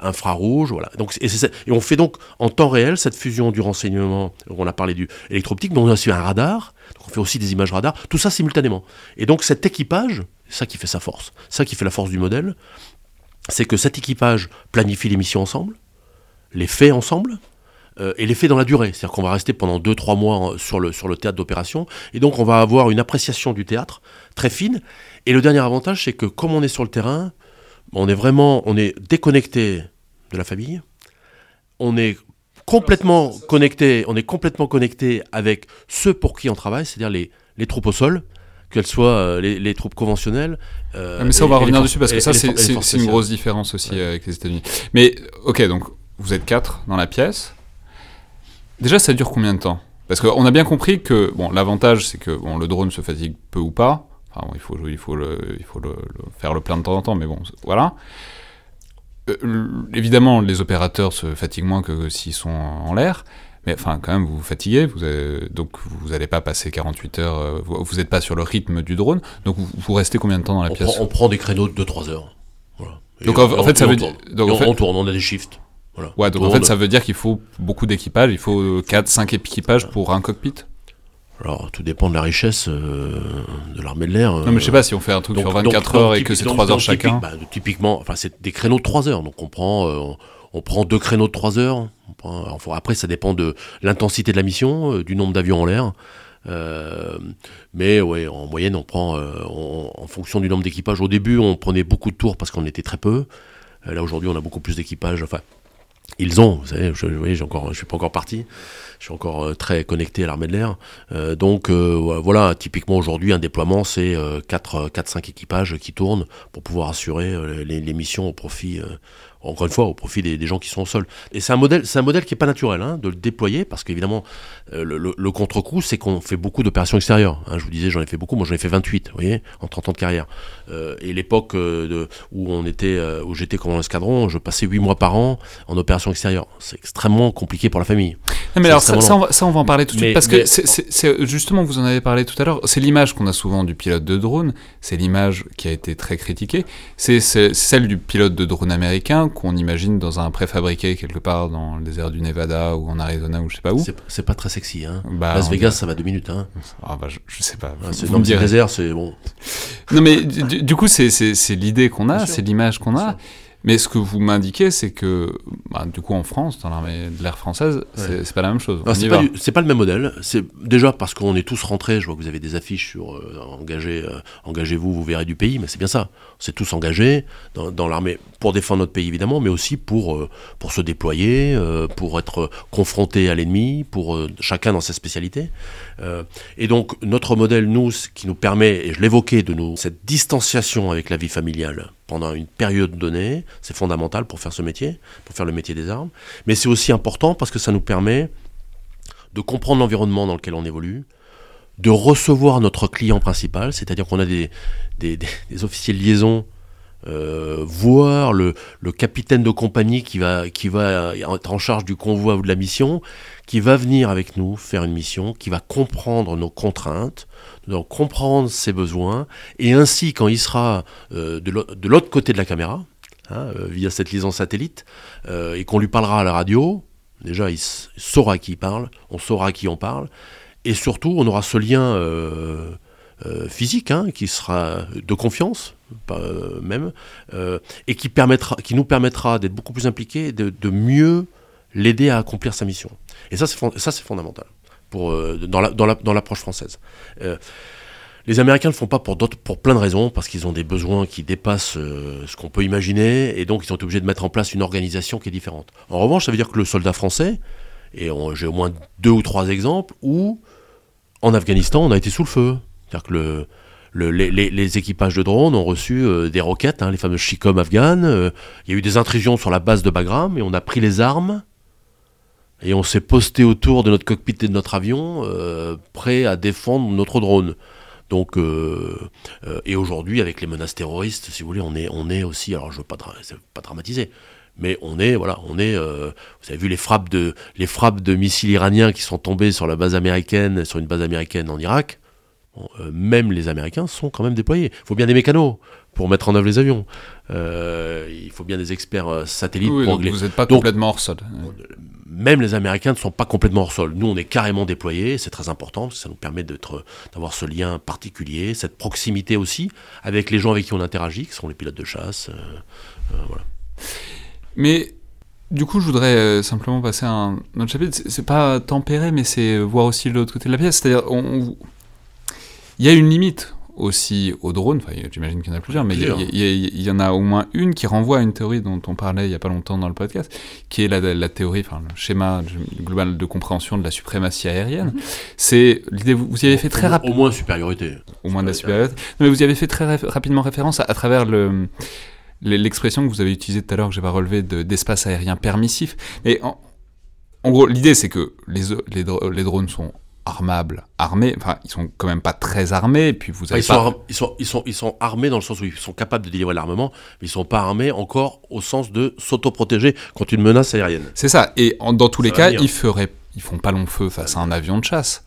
infrarouge. Voilà. Donc, et, on fait donc en temps réel cette fusion du renseignement, on a parlé du électro-optique, mais on a aussi un radar, donc on fait aussi des images radar, tout ça simultanément. Et donc cet équipage, ça qui fait sa force, ça qui fait la force du modèle, c'est que cet équipage planifie les missions ensemble, les fait ensemble, euh, et l'effet dans la durée. C'est-à-dire qu'on va rester pendant 2-3 mois sur le, sur le théâtre d'opération, et donc on va avoir une appréciation du théâtre très fine. Et le dernier avantage, c'est que comme on est sur le terrain, on est vraiment on est déconnecté de la famille, on est complètement connecté, on est complètement connecté avec ceux pour qui on travaille, c'est-à-dire les, les troupes au sol, qu'elles soient euh, les, les, troupes conventionnelles. Euh, ah, mais ça, on va revenir dessus parce que ça, c'est une grosse différence aussi ouais. avec les États-Unis. Mais ok, donc vous êtes quatre dans la pièce. Déjà, ça dure combien de temps? Parce qu'on a bien compris que bon, l'avantage, c'est que bon, le drone se fatigue peu ou pas. Enfin, bon, il faut, il faut, le, il faut le, le faire le plein de temps en temps, mais bon, voilà. Euh, évidemment, les opérateurs se fatiguent moins que s'ils sont en l'air. Mais enfin, quand même, vous vous fatiguez, vous avez, donc vous n'allez pas passer 48 heures, euh, vous n'êtes pas sur le rythme du drone, donc vous, vous, restez combien de temps dans la on pièce? prend, On prend des créneaux de 2-3 heures. Voilà. donc en, en fait, ça veut dire... Donc, on, fait... on tourne, on a des shifts. Voilà. Ouais, donc en fait, ça veut dire qu'il faut beaucoup d'équipage, il faut 4-5 équipages pour un cockpit? Alors, tout dépend de la richesse euh, de l'armée de l'air. Non, mais je sais pas si on fait un truc donc, sur 24 donc, heures et que c'est 3 heures chacun. Bah, typiquement, enfin, c'est des créneaux de 3 heures. Donc, on prend, euh, on prend deux créneaux de 3 heures. Après, ça dépend de l'intensité de la mission, euh, du nombre d'avions en l'air. Euh, mais en moyenne, on prend, on, en fonction du nombre d'équipages. Au début, on prenait beaucoup de tours parce qu'on était très peu. là, aujourd'hui, on a beaucoup plus d'équipages. Enfin, ils ont, vous savez, je, je suis pas encore parti, je suis encore euh, très connecté à l'armée de l'air. Euh, donc euh, voilà, typiquement aujourd'hui, un déploiement, c'est 4-5 équipages qui tournent pour pouvoir assurer les, missions au profit encore une fois, au profit des, des, gens qui sont au sol. Et c'est un modèle, c'est un modèle qui est pas naturel hein, de le déployer parce qu'évidemment, euh, le, le, le contre-coup, c'est qu'on fait beaucoup d'opérations extérieures. Hein, je vous disais, j'en ai fait beaucoup. Moi, j'en ai fait 28, vous voyez, en 30 ans de carrière. Euh, et l'époque euh, où on était, euh, où j'étais commandant escadron, je passais 8 mois par an en opération extérieure. C'est extrêmement compliqué pour la famille. Non, mais alors ça, ça, on va, ça, on va, en parler tout de suite parce mais, que c'est justement, vous en avez parlé tout à l'heure. C'est l'image qu'on a souvent du pilote de drone. C'est l'image qui a été très critiquée. C'est celle du pilote de drone américain qu'on imagine dans un préfabriqué quelque part dans le désert du Nevada ou en Arizona ou je sais pas où. C'est pas très sexy, hein. Bah, Las Vegas, ça va deux minutes, hein. Ah bah je, je sais pas. Ah, me direz. désert, c'est bon. Non mais du, du coup c'est l'idée qu'on a, c'est l'image qu'on a. Mais ce que vous m'indiquez, c'est que, bah, du coup, en France, dans l'armée de l'air française, ouais. c'est pas la même chose. C'est pas, pas, le même modèle. C'est déjà parce qu'on est tous rentrés. Je vois que vous avez des affiches sur euh, engagez, euh, engagez-vous, vous verrez du pays. Mais c'est bien ça. C'est tous engagés dans, dans l'armée pour défendre notre pays évidemment, mais aussi pour euh, pour se déployer, euh, pour être confronté à l'ennemi, pour chacun dans sa spécialité. Et donc notre modèle, nous, qui nous permet, et je l'évoquais, de nous cette distanciation avec la vie familiale pendant une période donnée, c'est fondamental pour faire ce métier, pour faire le métier des armes. Mais c'est aussi important parce que ça nous permet de comprendre l'environnement dans lequel on évolue, de recevoir notre client principal, c'est-à-dire qu'on a des, officiers de liaison voir le, capitaine de compagnie qui va, être en charge du convoi ou de la mission, qui va venir avec nous faire une mission, qui va comprendre nos contraintes, comprendre ses besoins, et ainsi quand il sera de l'autre côté de la caméra, hein, via cette liaison satellite, et qu'on lui parlera à la radio, déjà il saura à qui il parle, on saura à qui on parle, et surtout on aura ce lien euh, physique, hein, qui sera de confiance, euh, même, euh, et qui, permettra, qui nous permettra d'être beaucoup plus impliqués, de, de mieux l'aider à accomplir sa mission. Et ça, c'est, fondamental pour, dans, la, dans, la, dans l'approche française. les Américains ne le font pas pour, d'autres, pour plein de raisons, parce qu'ils ont des besoins qui dépassent ce qu'on peut imaginer, et donc ils sont obligés de mettre en place une organisation qui est différente. En revanche, ça veut dire que le soldat français, et j'ai au moins deux ou trois exemples, où en Afghanistan, on a été sous le feu. C'est-à-dire que le, les, équipages de drones ont reçu euh, des roquettes, hein, les fameuses Chikom afghanes. Euh, il y a eu des intrusions sur la base de Bagram et on a pris les armes et on s'est posté autour de notre cockpit et de notre avion, euh, prêt à défendre notre drone. Donc, et aujourd'hui, avec les menaces terroristes, si vous voulez, on est, on est aussi, alors je veux pas, pas dramatiser, mais on est, voilà, on est. vous avez vu les frappes de, les frappes de missiles iraniens qui sont tombés sur la base américaine, sur une base américaine en Irak. Euh, même les Américains sont quand même déployés. Il faut bien des mécanos pour mettre en œuvre les avions. Euh, il faut bien des experts euh, satellites pour donc Vous n'êtes pas complètement hors sol. Même les Américains ne sont pas complètement hors sol. Nous, on est carrément déployés. C'est très important parce que ça nous permet d'avoir ce lien particulier, cette proximité aussi avec les gens avec qui on interagit, qui sont les pilotes de chasse. voilà. Mais du coup, je voudrais simplement passer à un autre chapitre. C'est pas tempérer, mais c'est voir aussi l'autre côté de la pièce. C'est-à-dire, on, il y a une limite aussi aux drones, enfin j'imagine qu'il y en a plusieurs, mais il y, en a au moins une qui renvoie à une théorie dont on parlait il n'y a pas longtemps dans le podcast, qui est la, théorie, enfin le schéma global de compréhension de la suprématie aérienne. Mhm. C'est l'idée, vous, y avez fait très rapidement... Au moins supériorité. Au moins de la supériorité. mais vous y avez fait très rapidement référence à, travers le l'expression que vous avez utilisée tout à l'heure, que j'ai pas relevé, d'espace aérien permissif. Mais en, gros, l'idée c'est que les, les, les drones sont armables, armés, enfin ils sont quand même pas très armés, puis vous avez ils, sont ils, sont, ils, sont, ils sont armés dans le sens où ils sont capables de délivrer l'armement, mais ils sont pas armés encore au sens de s'autoprotéger contre une menace aérienne. C'est ça, et dans tous les cas, ils feraient ils font pas long feu face à un avion de chasse.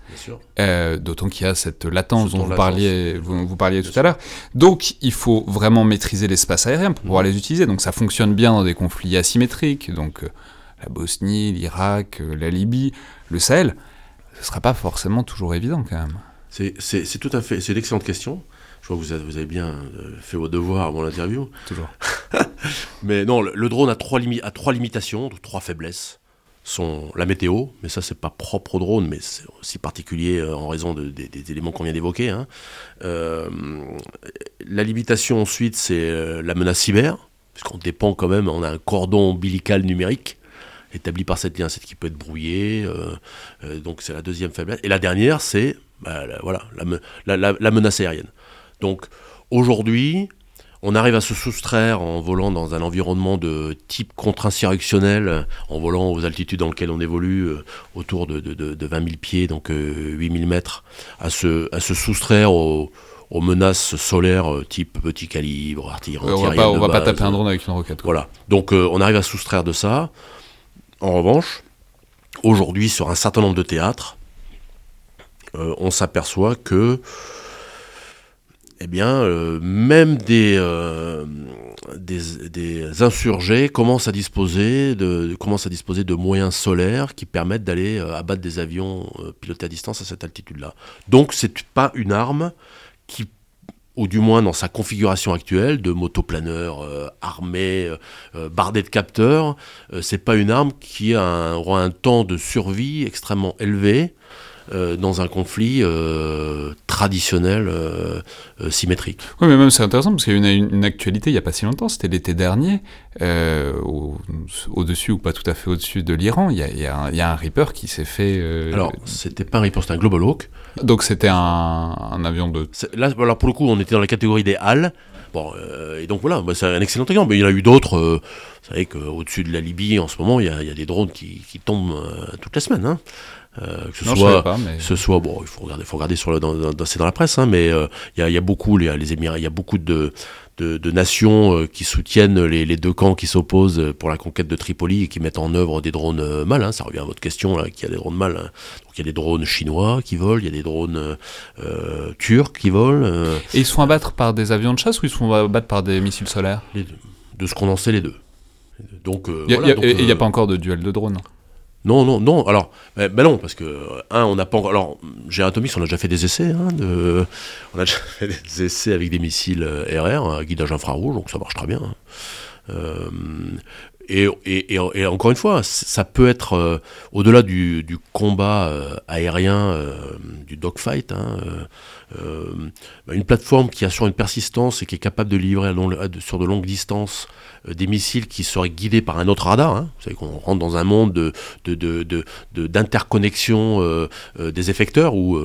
Euh, D'autant qu'il y a cette latence dont vous parliez, vous, parliez tout à l'heure. Donc il faut vraiment maîtriser l'espace aérien pour pouvoir les utiliser. Donc ça fonctionne bien dans des conflits asymétriques, donc euh, la Bosnie, l'Irak, euh, la Libye, le Sahel ce ne sera pas forcément toujours évident quand même. C'est tout à fait, c'est une excellente question. Je vois que vous avez, vous avez bien euh, fait vos devoirs avant l'interview. Toujours. mais non, le, drone a trois, a trois limitations, trois faiblesses. Sont la météo, mais ça c'est pas propre au drone, mais c'est aussi particulier euh, en raison des éléments qu'on vient d'évoquer. Hein. Euh, la limitation ensuite c'est la menace cyber, puisqu'on dépend quand même, on a un cordon ombilical numérique établi par cette ligne qui peut être brouillé. Euh, euh, donc c'est la deuxième faiblesse. Et la dernière, c'est bah, la, voilà, la, menace aérienne. Donc aujourd'hui, on arrive à se soustraire en volant dans un environnement de type contre-insurrectionnel, en volant aux altitudes dans lesquelles on évolue, euh, autour de, de, 20 000 pieds, donc 8 000 mètres, à se, à se soustraire aux, menaces solaires type petit calibre, artillerie. on va pas, va pas taper un drone avec une roquette. Voilà. Donc on arrive à se soustraire de ça. En revanche, aujourd'hui, sur un certain nombre de théâtres, euh, on s'aperçoit que eh euh, même euh, des, des, insurgés commencent à, disposer de, commencent à disposer de moyens solaires qui permettent d'aller abattre des avions pilotés à distance à cette altitude-là. Donc, c'est pas une arme qui ou du moins dans sa configuration actuelle de motoplaneur euh, armé, euh, euh, bardé de capteurs, c'est pas une arme qui a aura un temps de survie extrêmement élevé dans un conflit traditionnel symétrique. Oui, mais même c'est intéressant parce qu'il y a une, une, actualité il n'y a pas si longtemps, c'était l'été dernier, au-dessus ou pas tout à fait au-dessus de l'Iran, il y, y a, un Reaper qui s'est fait... Alors, c'était pas un Reaper, c'était un Global Hawk. Donc c'était un, avion de... Là, alors pour le coup, on était dans la catégorie des halles. Bon, euh, et donc voilà, bah, c'est un excellent exemple. Mais il y en a eu d'autres. Euh, vous savez qu'au-dessus de la Libye, en ce moment, il y a, des drones qui, tombent euh, toutes les semaines. Hein. Euh, que ce Non, soit, savais pas, mais- ce soit bon, il faut regarder, faut regarder sur le, dans, dans- c'est dans la presse, hein, mais euh, il y, a, il y a beaucoup les, les Émirats, il y a beaucoup de, de, de nations euh, qui soutiennent les, les deux camps qui s'opposent pour la conquête de Tripoli et qui mettent en œuvre des drones mâles. hein. ça revient à votre question là, qu'il y a des drones mâles. hein. Donc il y a des drones chinois qui volent, il y a des drones turcs qui volent. Et ils se font abattre par des avions de chasse ou ils se font abattre par des missiles solaires? Les deux. De ce qu'on en sait, les deux. Donc, Il a- voilà, a- n'y a pas encore de duel de drones. Non, non, non. Alors, ben, non, parce que euh, un, on n'a pas encore. Alors, Atomics, on a déjà fait des essais. hein, on a déjà fait des essais avec des missiles euh, RR, un guidage infrarouge, donc ça marche très bien. hein. Euh, et, encore une fois, ça peut être euh, au-delà du, combat euh, aérien, euh, du dogfight, hein, une plateforme qui assure une persistance et qui est capable de livrer sur de longues distances des missiles qui seraient guidés par un autre radar. hein. Vous savez qu'on rentre dans un monde de, de, de, de- de- d'interconnexion des effecteurs où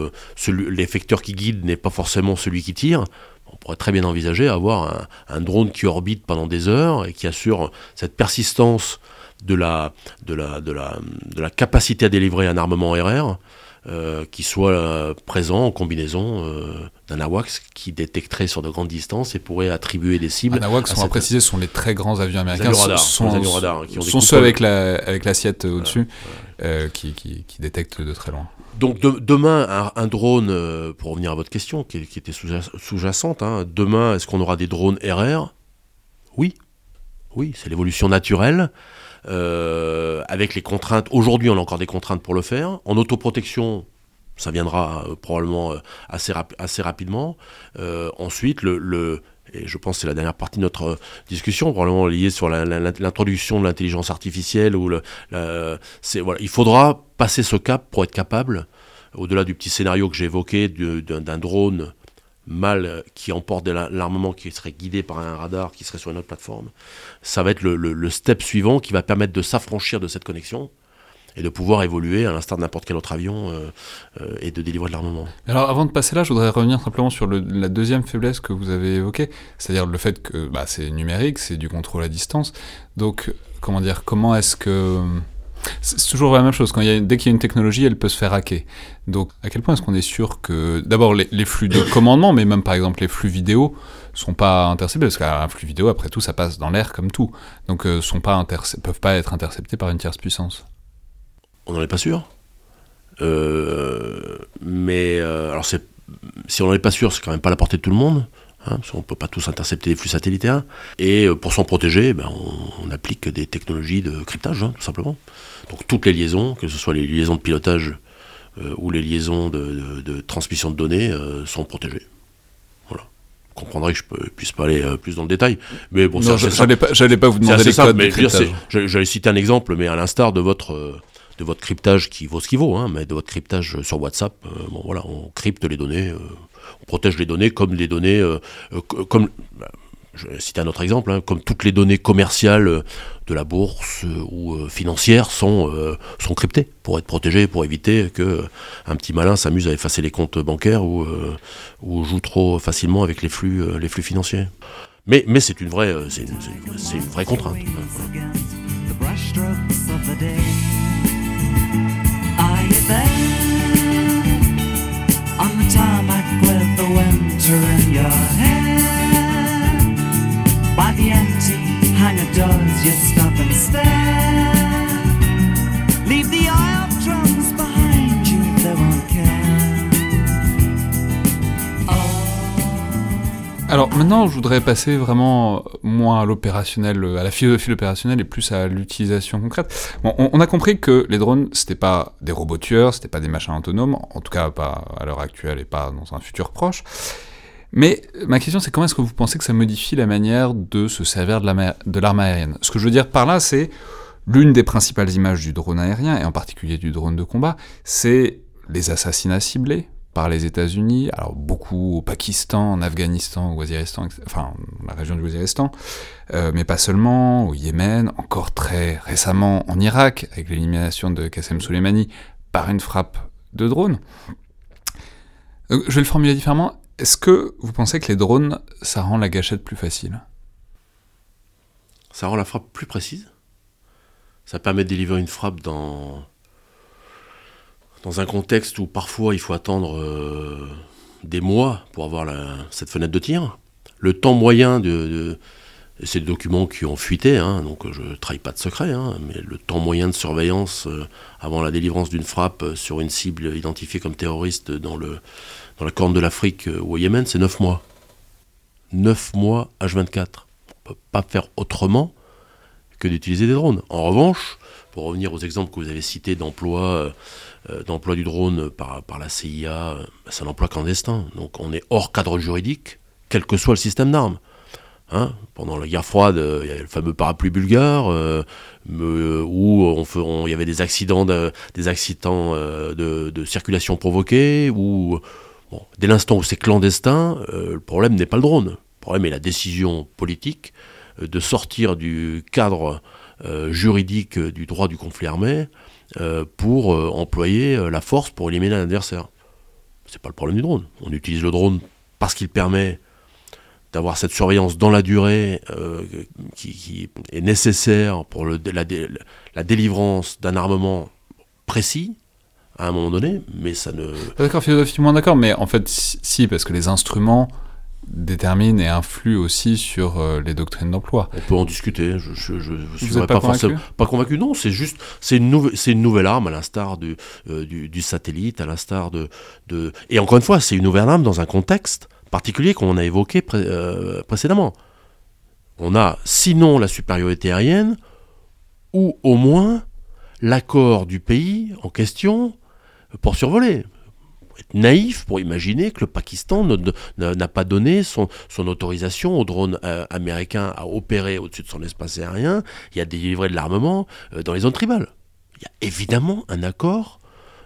l'effecteur qui guide n'est pas forcément celui qui tire. On pourrait très bien envisager avoir un, drone qui orbite pendant des heures et qui assure cette persistance de la, de la capacité à délivrer un armement RR euh, qui soit euh, présent en combinaison euh, d'un AWACS qui détecterait sur de grandes distances et pourrait attribuer des cibles. Anahuac, à on va préciser, sont les très grands avions américains. radars, sont, les avions radars qui ont des sont ceux avec la avec l'assiette au-dessus qui, qui, qui détectent de très loin. Donc de- demain, un, un drone, euh, pour revenir à votre question, qui, qui était sous- sous-jacente, hein, demain, est-ce qu'on aura des drones RR Oui. Oui, c'est l'évolution naturelle. Euh, avec les contraintes, aujourd'hui on a encore des contraintes pour le faire. En autoprotection, ça viendra euh, probablement euh, assez, assez rapidement. Ensuite, le, le- et je pense que c'est la dernière partie de notre discussion, probablement liée sur l'introduction de l'intelligence artificielle. Ou le, la- voilà, il faudra passer ce cap pour être capable, au-delà du petit scénario que j'ai évoqué du- d'un d'un drone mal euh, qui emporte de la- l'armement qui serait guidé par un radar qui serait sur une autre plateforme, ça va être le, le- step suivant qui va permettre de s'affranchir de cette connexion et de pouvoir évoluer à l'instar de n'importe quel autre avion euh, euh, et de délivrer de l'armement. Alors avant de passer là, je voudrais revenir simplement sur la deuxième faiblesse que vous avez évoquée, c'est-à-dire le fait que bah, c'est numérique, c'est du contrôle à distance. Donc comment dire, comment est-ce que c'est toujours la même chose. Quand dès qu'il y a une technologie, elle peut se faire hacker. Donc, à quel point est-ce qu'on est sûr que, d'abord, les, flux de commandement, mais même par exemple les flux vidéo, sont pas interceptés parce qu'un flux vidéo, après tout, ça passe dans l'air comme tout. Donc, euh, sont pas peuvent pas être interceptés par une tierce puissance. On n'en est pas sûr. Euh, mais euh, alors si on n'en est pas sûr, c'est quand même pas à la portée de tout le monde. Hein, parce qu'on peut pas tous intercepter les flux satellitaires. Et pour s'en protéger, ben, on, on applique des technologies de cryptage, hein, tout simplement. Donc toutes les liaisons, que ce soit les liaisons de pilotage euh, ou les liaisons de, de- de transmission de données, euh, sont protégées. Voilà. Vous comprendrez que je ne puisse pas aller euh, plus dans le détail. Mais bon, non, j'allais pas, pas vous demander les simple, codes de mais j'allais citer un exemple, mais à l'instar de votre, de votre cryptage qui vaut ce qu'il vaut, hein, mais de votre cryptage sur WhatsApp, euh, bon voilà, on crypte les données, euh, on protège les données comme les données, euh, co- comme, bah, je un autre exemple, hein, comme toutes les données commerciales euh, de la bourse euh, ou euh, financières sont, sont cryptées pour être protégées, pour éviter que un petit malin s'amuse à effacer les comptes bancaires ou, ou joue trop facilement avec les flux, les flux financiers. Mais, mais c'est une vraie, c'est c'est une- vraie contrainte. Alors maintenant, je voudrais passer vraiment moins à l'opérationnel, à la philosophie opérationnelle et plus à l'utilisation concrète. On, on a compris que les drones, c'était pas des robots tueurs, c'était pas des machins autonomes, en tout cas pas à l'heure actuelle et pas dans un futur proche. Mais ma question, c'est comment est-ce que vous pensez que ça modifie la manière de se servir de l'arme aérienne? Ce que je veux dire par là, c'est l'une des principales images du drone aérien, et en particulier du drone de combat, c'est les assassinats ciblés par les États-Unis, alors beaucoup au Pakistan, en Afghanistan, au Waziristan, enfin la région du Waziristan, euh, mais pas seulement, au Yémen, encore très récemment en Irak, avec l'élimination de Qassem Soleimani par une frappe de drone. Euh, je vais le formuler différemment. Est-ce que vous pensez que les drones, ça rend la gâchette plus facile? Ça rend la frappe plus précise? Ça permet de délivrer une frappe dans, un contexte où parfois il faut attendre euh, des mois pour avoir cette fenêtre de tir? Le temps moyen de, c'est des documents qui ont fuité, hein, donc je ne trahis pas de secret, hein, mais le temps moyen de surveillance euh, avant la délivrance d'une frappe sur une cible identifiée comme terroriste dans, le, dans la corne de l'Afrique euh, ou au Yémen, c'est 9 mois. 9 mois H24. On ne peut pas faire autrement que d'utiliser des drones. En revanche, pour revenir aux exemples que vous avez cités d'emploi euh, euh, du drone par, par la CIA, euh, c'est un emploi clandestin. Donc on est hors cadre juridique, quel que soit le système d'armes. Hein, pendant la guerre froide, euh, il y avait le fameux parapluie bulgare, euh, où il y avait des accidents, de, des accidents euh, de, de circulation provoqués, où dès l'instant où c'est clandestin, euh, le problème n'est pas le drone. Le problème est la décision politique euh, de sortir du cadre euh, juridique du droit du conflit armé pour employer la force pour éliminer un adversaire. C'est pas le problème du drone. On utilise le drone parce qu'il permet d'avoir cette surveillance dans la durée qui, est nécessaire pour la délivrance d'un armement précis à un moment donné, mais ça ne... D'accord, philosophiquement d'accord, mais en fait, si, parce que les instruments déterminent et influent aussi sur euh, les doctrines d'emploi. On peut en discuter. Je, je suis êtes pas forcément convaincu? pas convaincu. Non, c'est juste, c'est une nouvelle, c'est une nouvelle arme à l'instar du, euh, du, du satellite, à l'instar de, de, et encore une fois, c'est une nouvelle arme dans un contexte particulier qu'on a évoqué pré- euh, précédemment. On a sinon la supériorité aérienne, ou au moins l'accord du pays en question pour survoler. Être naïf pour imaginer que le Pakistan n'a pas donné son, autorisation au drone euh, américain à opérer au-dessus de son espace aérien et à délivrer de l'armement euh, dans les zones tribales. Il y a évidemment un accord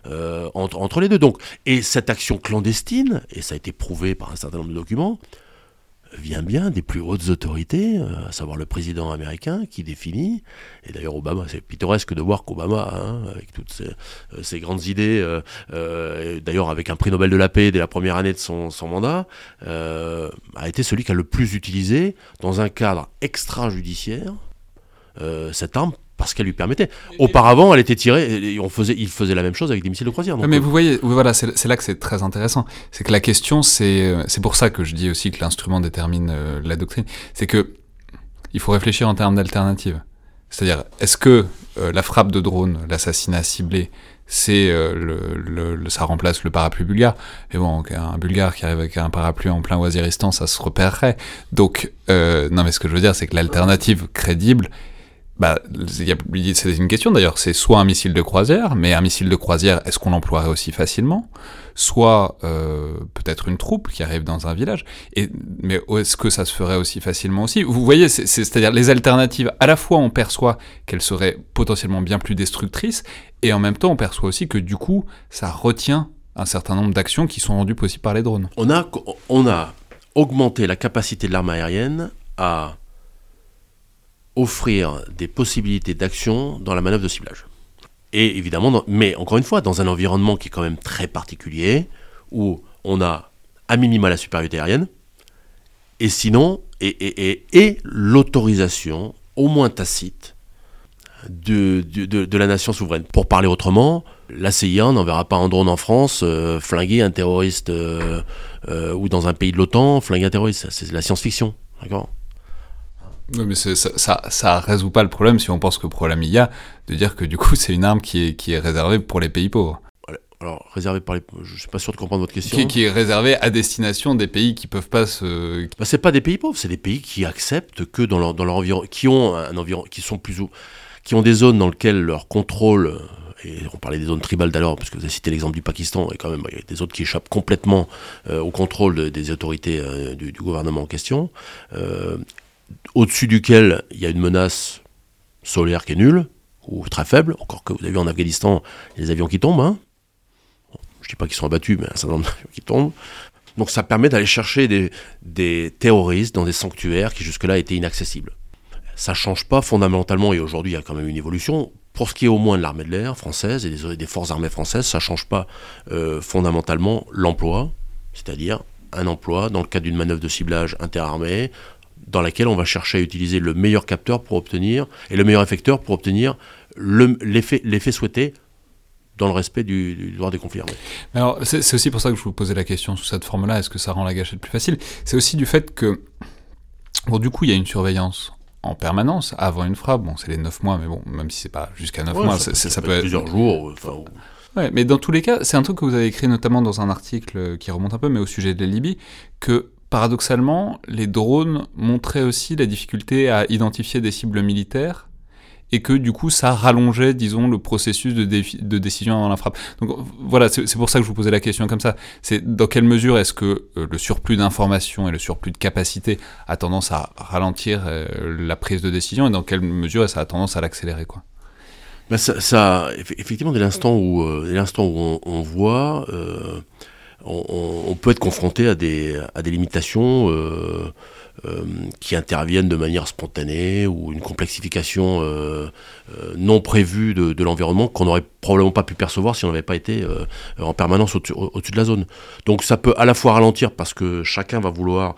euh, entre, entre les deux. Donc, et cette action clandestine, et ça a été prouvé par un certain nombre de documents, vient bien des plus hautes autorités, euh, à savoir le président américain qui définit, et d'ailleurs Obama, c'est pittoresque de voir qu'Obama, hein, avec toutes ses, euh, grandes idées, euh, d'ailleurs avec un prix Nobel de la paix dès la première année de son, mandat, a été celui qui a le plus utilisé dans un cadre extrajudiciaire cette arme parce qu'elle lui permettait. Auparavant, elle était tirée, et on faisait, il faisait la même chose avec des missiles de croisière. donc, mais euh, vous voyez, voilà, c'est là que c'est très intéressant. C'est que la question, c'est euh, pour ça que je dis aussi que l'instrument détermine euh, la doctrine. C'est que il faut réfléchir en termes d'alternatives. C'est-à-dire, est-ce que euh, la frappe de drone, l'assassinat ciblé, c'est euh, le, le- le- ça remplace le parapluie bulgare? Mais bon, un bulgare qui arrive avec un parapluie en plein Waziristan, ça se repérerait. Donc, euh, non, mais ce que je veux dire, c'est que l'alternative crédible, bah, c'est une question d'ailleurs. C'est soit un missile de croisière, mais un missile de croisière, est-ce qu'on l'emploierait aussi facilement? Soit euh, peut-être une troupe qui arrive dans un village. Et, mais est-ce que ça se ferait aussi facilement aussi? Vous voyez, c'est- c'est- c'est-à-dire les alternatives. À la fois, on perçoit qu'elles seraient potentiellement bien plus destructrices, et en même temps, on perçoit aussi que du coup, ça retient un certain nombre d'actions qui sont rendues possibles par les drones. on a, on a augmenté la capacité de l'arme aérienne à offrir des possibilités d'action dans la manœuvre de ciblage. Et évidemment, mais encore une fois, dans un environnement qui est quand même très particulier, où on a à minima la supériorité aérienne, et sinon, et, et, et, l'autorisation, au moins tacite, de, de, la nation souveraine. Pour parler autrement, la CIA n'enverra pas un drone en France euh, flinguer un terroriste euh, euh, ou dans un pays de l'OTAN flinguer un terroriste. C'est la science-fiction. D'accord? Oui, mais ça, ça, ça résout pas le problème si on pense que le problème il y a, de dire que du coup, c'est une arme qui est, qui est réservée pour les pays pauvres. Alors, réservé par les. Je suis pas sûr de comprendre votre question. Qui, qui est réservée à destination des pays qui peuvent pas se. Bah, c'est pas des pays pauvres, c'est des pays qui acceptent que dans leur, dans leur environnement, qui ont un environnement, qui sont plus ou, qui ont des zones dans lesquelles leur contrôle, et on parlait des zones tribales d'alors, parce que vous avez cité l'exemple du Pakistan, et quand même, il y a des zones qui échappent complètement euh, au contrôle de- des autorités euh, du, du gouvernement en question, euh, au-dessus duquel il y a une menace solaire qui est nulle, ou très faible, encore que vous avez vu en Afghanistan les avions qui tombent, hein. Je dis pas qu'ils sont abattus, mais un certain nombre d'avions qui tombent. Donc ça permet d'aller chercher des, terroristes dans des sanctuaires qui jusque-là étaient inaccessibles. Ça change pas fondamentalement, et aujourd'hui il y a quand même une évolution, pour ce qui est au moins de l'armée de l'air française et des, forces armées françaises, ça change pas euh, fondamentalement l'emploi, c'est-à-dire un emploi dans le cadre d'une manœuvre de ciblage interarmée, dans laquelle on va chercher à utiliser le meilleur capteur pour obtenir, et le meilleur effecteur pour obtenir le- l'effet souhaité dans le respect du, du droit des conflits armés. Alors, c'est aussi pour ça que je vous posais la question sous cette forme-là, est-ce que ça rend la gâchette plus facile? C'est aussi du fait que, bon, du coup, il y a une surveillance en permanence avant une frappe. Bon, c'est les 9 mois, mais bon, même si c'est pas jusqu'à 9 Ouais, mois, ça, c'est- ça ça peut peut être être. plusieurs jours. Enfin, ou- Ouais, mais dans tous les cas, c'est un truc que vous avez écrit notamment dans un article qui remonte un peu, mais au sujet de la Libye, que paradoxalement, les drones montraient aussi la difficulté à identifier des cibles militaires et que du coup ça rallongeait, disons, le processus de, décision avant la frappe. Donc voilà, c'est pour ça que je vous posais la question comme ça. C'est dans quelle mesure est-ce que euh, le surplus d'informations et le surplus de capacité a tendance à ralentir euh, la prise de décision et dans quelle mesure ça a tendance à l'accélérer, quoi? Ben, ça, ça- eff- effectivement, dès l'instant où, euh, où on, voit, on, peut être confronté à des, à des limitations euh, euh, qui interviennent de manière spontanée ou une complexification euh, non prévue de, l'environnement qu'on n'aurait probablement pas pu percevoir si on n'avait pas été en permanence au-dessus au- au-dessus de la zone. Donc ça peut à la fois ralentir parce que chacun va vouloir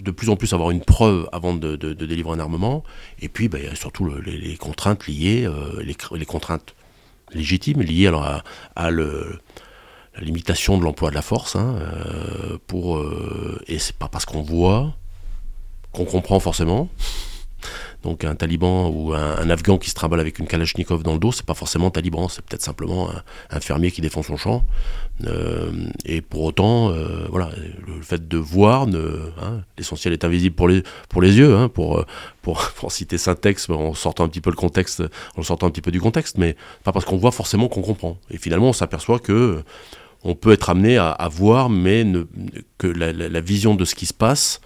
de plus en plus avoir une preuve avant de, délivrer un armement, et puis a surtout le- les, les contraintes liées, les, contraintes légitimes liées alors à, à le- limitation de l'emploi de la force, hein, euh, pour, euh, et c'est pas parce qu'on voit qu'on comprend forcément. Donc un taliban ou un, un afghan qui se trimballe avec une kalachnikov dans le dos, c'est pas forcément taliban, c'est peut-être simplement un, un fermier qui défend son champ. Euh, et pour autant, voilà, le fait de voir, hein, l'essentiel est invisible pour les, pour les yeux, hein, pour, pour, pour citer Syntex en sortant un petit peu le contexte, en sortant un petit peu du contexte, mais pas parce qu'on voit forcément qu'on comprend. Et finalement, on s'aperçoit que on peut être amené à, voir, mais ne- que la, vision de ce qui se passe,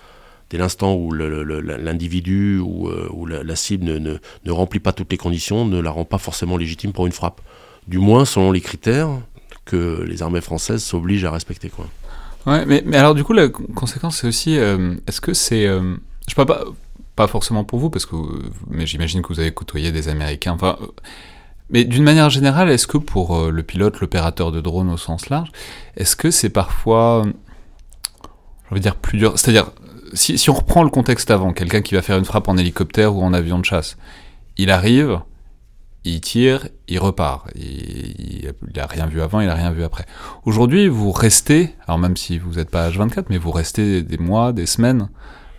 dès l'instant où l'individu ou, euh, la, cible ne, ne- ne remplit pas toutes les conditions, ne la rend pas forcément légitime pour une frappe. Du moins selon les critères que les armées françaises s'obligent à respecter. Quoi. Ouais, mais, alors du coup, la con- conséquence, c'est aussi, euh, est-ce que c'est, euh, je sais pas, pas, forcément pour vous, parce que, mais j'imagine que vous avez côtoyé des Américains, enfin, mais d'une manière générale, est-ce que pour euh, le pilote, l'opérateur de drone au sens large, est-ce que c'est parfois, euh, je veux dire, plus dur, c'est-à-dire, si, on reprend le contexte avant, quelqu'un qui va faire une frappe en hélicoptère ou en avion de chasse, il arrive, il tire, il repart. Il, il, il a rien vu avant, il a rien vu après. Aujourd'hui, vous restez, alors même si vous n'êtes pas H24, mais vous restez des mois, des semaines